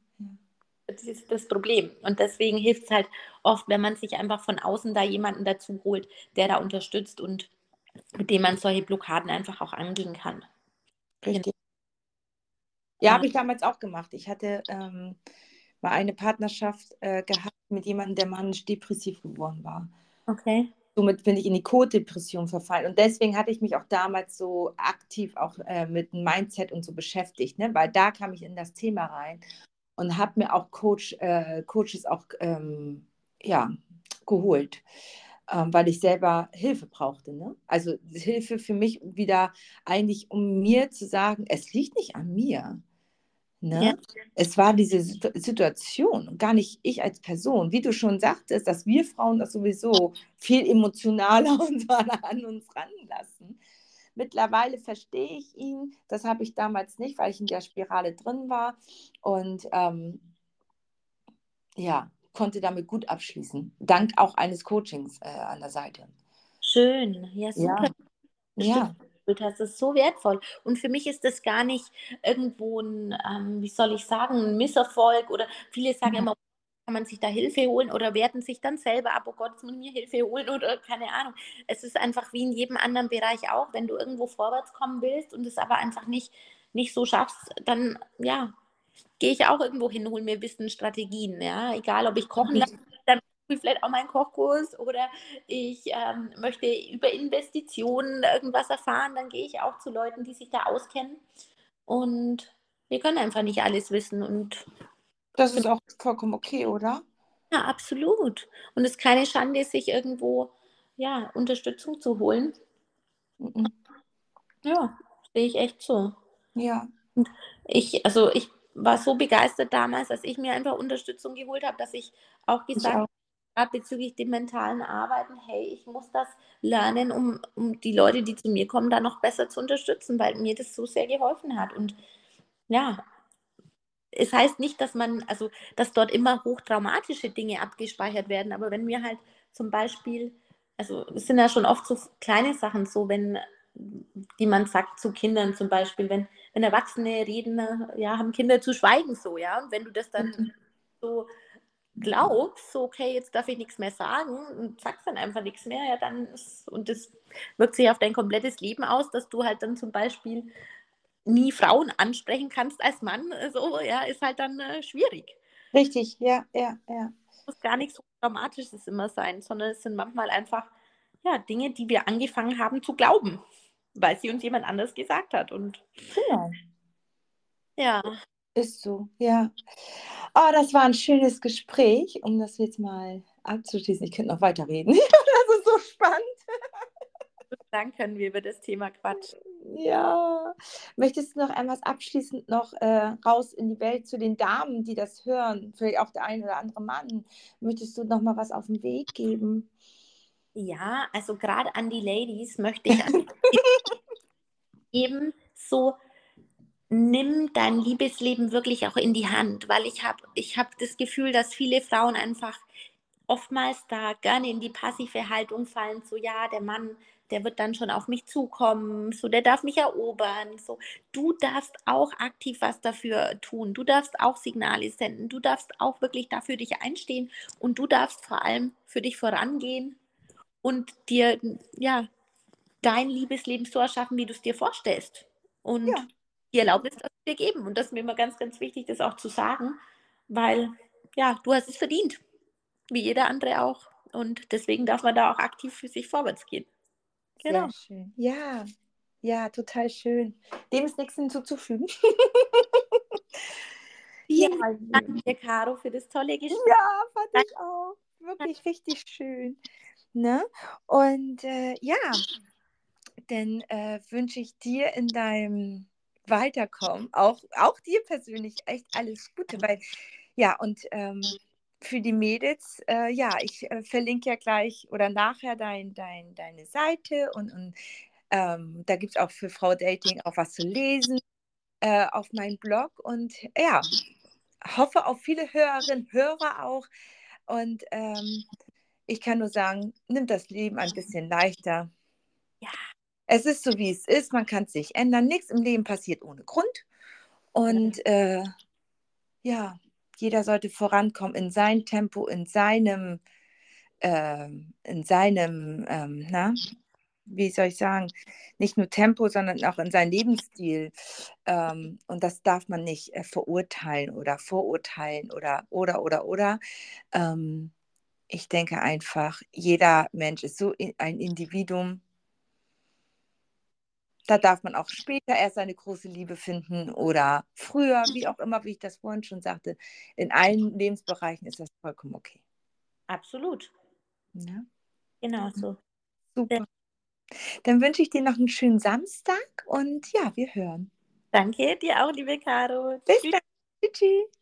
das ist das Problem. Und deswegen hilft es halt oft, wenn man sich einfach von außen da jemanden dazu holt, der da unterstützt und mit dem man solche Blockaden einfach auch angehen kann. Richtig. Ja, habe ich damals auch gemacht. Ich hatte ähm, mal eine Partnerschaft äh, gehabt mit jemandem, der manisch depressiv geworden war. Okay. somit bin ich in die Co-Depression verfallen. Und deswegen hatte ich mich auch damals so aktiv auch äh, mit Mindset und so beschäftigt, ne? weil da kam ich in das Thema rein und habe mir auch Coach, äh, Coaches auch ähm, ja, geholt, ähm, weil ich selber Hilfe brauchte. Ne? Also Hilfe für mich wieder eigentlich, um mir zu sagen, es liegt nicht an mir. Ne? Ja. Es war diese Situation und gar nicht ich als Person. Wie du schon sagtest, dass wir Frauen das sowieso viel emotionaler [laughs] und an uns ranlassen. Mittlerweile verstehe ich ihn. Das habe ich damals nicht, weil ich in der Spirale drin war. Und ähm, ja, konnte damit gut abschließen. Dank auch eines Coachings äh, an der Seite. Schön, ja, super. Ja. ja hast. Das ist so wertvoll. Und für mich ist das gar nicht irgendwo ein, ähm, wie soll ich sagen, ein Misserfolg oder viele sagen mhm. immer, kann man sich da Hilfe holen oder werten sich dann selber ab, oh Gott, muss mir Hilfe holen oder keine Ahnung. Es ist einfach wie in jedem anderen Bereich auch, wenn du irgendwo vorwärts kommen willst und es aber einfach nicht, nicht so schaffst, dann ja, gehe ich auch irgendwo hin, hole mir Wissen, Strategien, ja, egal ob ich kochen lasse, dann vielleicht auch meinen Kochkurs oder ich ähm, möchte über Investitionen irgendwas erfahren, dann gehe ich auch zu Leuten, die sich da auskennen. Und wir können einfach nicht alles wissen. Und das ist auch vollkommen okay, oder? Ja, absolut. Und es ist keine Schande, sich irgendwo ja, Unterstützung zu holen. Mhm. Ja, sehe ich echt so. Ja. Und ich, also ich war so begeistert damals, dass ich mir einfach Unterstützung geholt habe, dass ich auch gesagt habe, gerade bezüglich dem mentalen Arbeiten, hey, ich muss das lernen, um, um die Leute, die zu mir kommen, da noch besser zu unterstützen, weil mir das so sehr geholfen hat. Und ja, es heißt nicht, dass man, also dass dort immer hochtraumatische Dinge abgespeichert werden, aber wenn wir halt zum Beispiel, also es sind ja schon oft so kleine Sachen so, wenn die man sagt zu Kindern zum Beispiel, wenn, wenn Erwachsene reden, ja, haben Kinder zu schweigen so, ja, und wenn du das dann mhm. so glaubst, so, okay, jetzt darf ich nichts mehr sagen und sagst dann einfach nichts mehr, ja, dann ist, und das wirkt sich auf dein komplettes Leben aus, dass du halt dann zum Beispiel nie Frauen ansprechen kannst als Mann, so, ja, ist halt dann äh, schwierig. Richtig, ja, ja, ja. Es muss gar nichts so Dramatisches immer sein, sondern es sind manchmal einfach, ja, Dinge, die wir angefangen haben zu glauben, weil sie uns jemand anders gesagt hat und genau. Ja. Ist so, ja. Oh, das war ein schönes Gespräch, um das jetzt mal abzuschließen. Ich könnte noch weiterreden. [laughs] das ist so spannend. Dann können wir über das Thema quatschen. Ja. Möchtest du noch etwas abschließend noch äh, raus in die Welt zu den Damen, die das hören? Vielleicht auch der ein oder andere Mann. Möchtest du noch mal was auf den Weg geben? Ja, also gerade an die Ladies möchte ich [laughs] eben so nimm dein Liebesleben wirklich auch in die Hand, weil ich habe ich hab das Gefühl, dass viele Frauen einfach oftmals da gerne in die passive Haltung fallen, so ja, der Mann, der wird dann schon auf mich zukommen, so der darf mich erobern, so. Du darfst auch aktiv was dafür tun, du darfst auch Signale senden, du darfst auch wirklich dafür dich einstehen und du darfst vor allem für dich vorangehen und dir ja dein Liebesleben so erschaffen, wie du es dir vorstellst. Und ja die Erlaubnis dir geben. Und das ist mir immer ganz, ganz wichtig, das auch zu sagen, weil ja, du hast es verdient, wie jeder andere auch. Und deswegen darf man da auch aktiv für sich vorwärts gehen. Genau. Sehr schön. Ja, ja, total schön. Dem ist nichts hinzuzufügen. [laughs] Vielen ja, Dank dir, Caro, für das tolle Gespräch. Ja, fand ich auch. Wirklich richtig schön. Ne? Und äh, ja, dann äh, wünsche ich dir in deinem weiterkommen. Auch, auch dir persönlich echt alles Gute, weil ja, und ähm, für die Mädels, äh, ja, ich äh, verlinke ja gleich oder nachher dein, dein, deine Seite und, und ähm, da gibt es auch für Frau Dating auch was zu lesen äh, auf meinem Blog und ja, hoffe auf viele Hörerinnen, Hörer auch und ähm, ich kann nur sagen, nimm das Leben ein bisschen leichter. Ja. Es ist so, wie es ist. Man kann es sich ändern. Nichts im Leben passiert ohne Grund. Und äh, ja, jeder sollte vorankommen in sein Tempo, in seinem, äh, in seinem, ähm, na, wie soll ich sagen, nicht nur Tempo, sondern auch in seinem Lebensstil. Ähm, und das darf man nicht äh, verurteilen oder vorurteilen oder, oder, oder, oder. Ähm, ich denke einfach, jeder Mensch ist so ein Individuum. Da darf man auch später erst eine große Liebe finden oder früher, wie auch immer, wie ich das vorhin schon sagte. In allen Lebensbereichen ist das vollkommen okay. Absolut. Ja? Genau so. Super. Dann wünsche ich dir noch einen schönen Samstag und ja, wir hören. Danke dir auch, liebe Caro. Bis dann. Tschüss.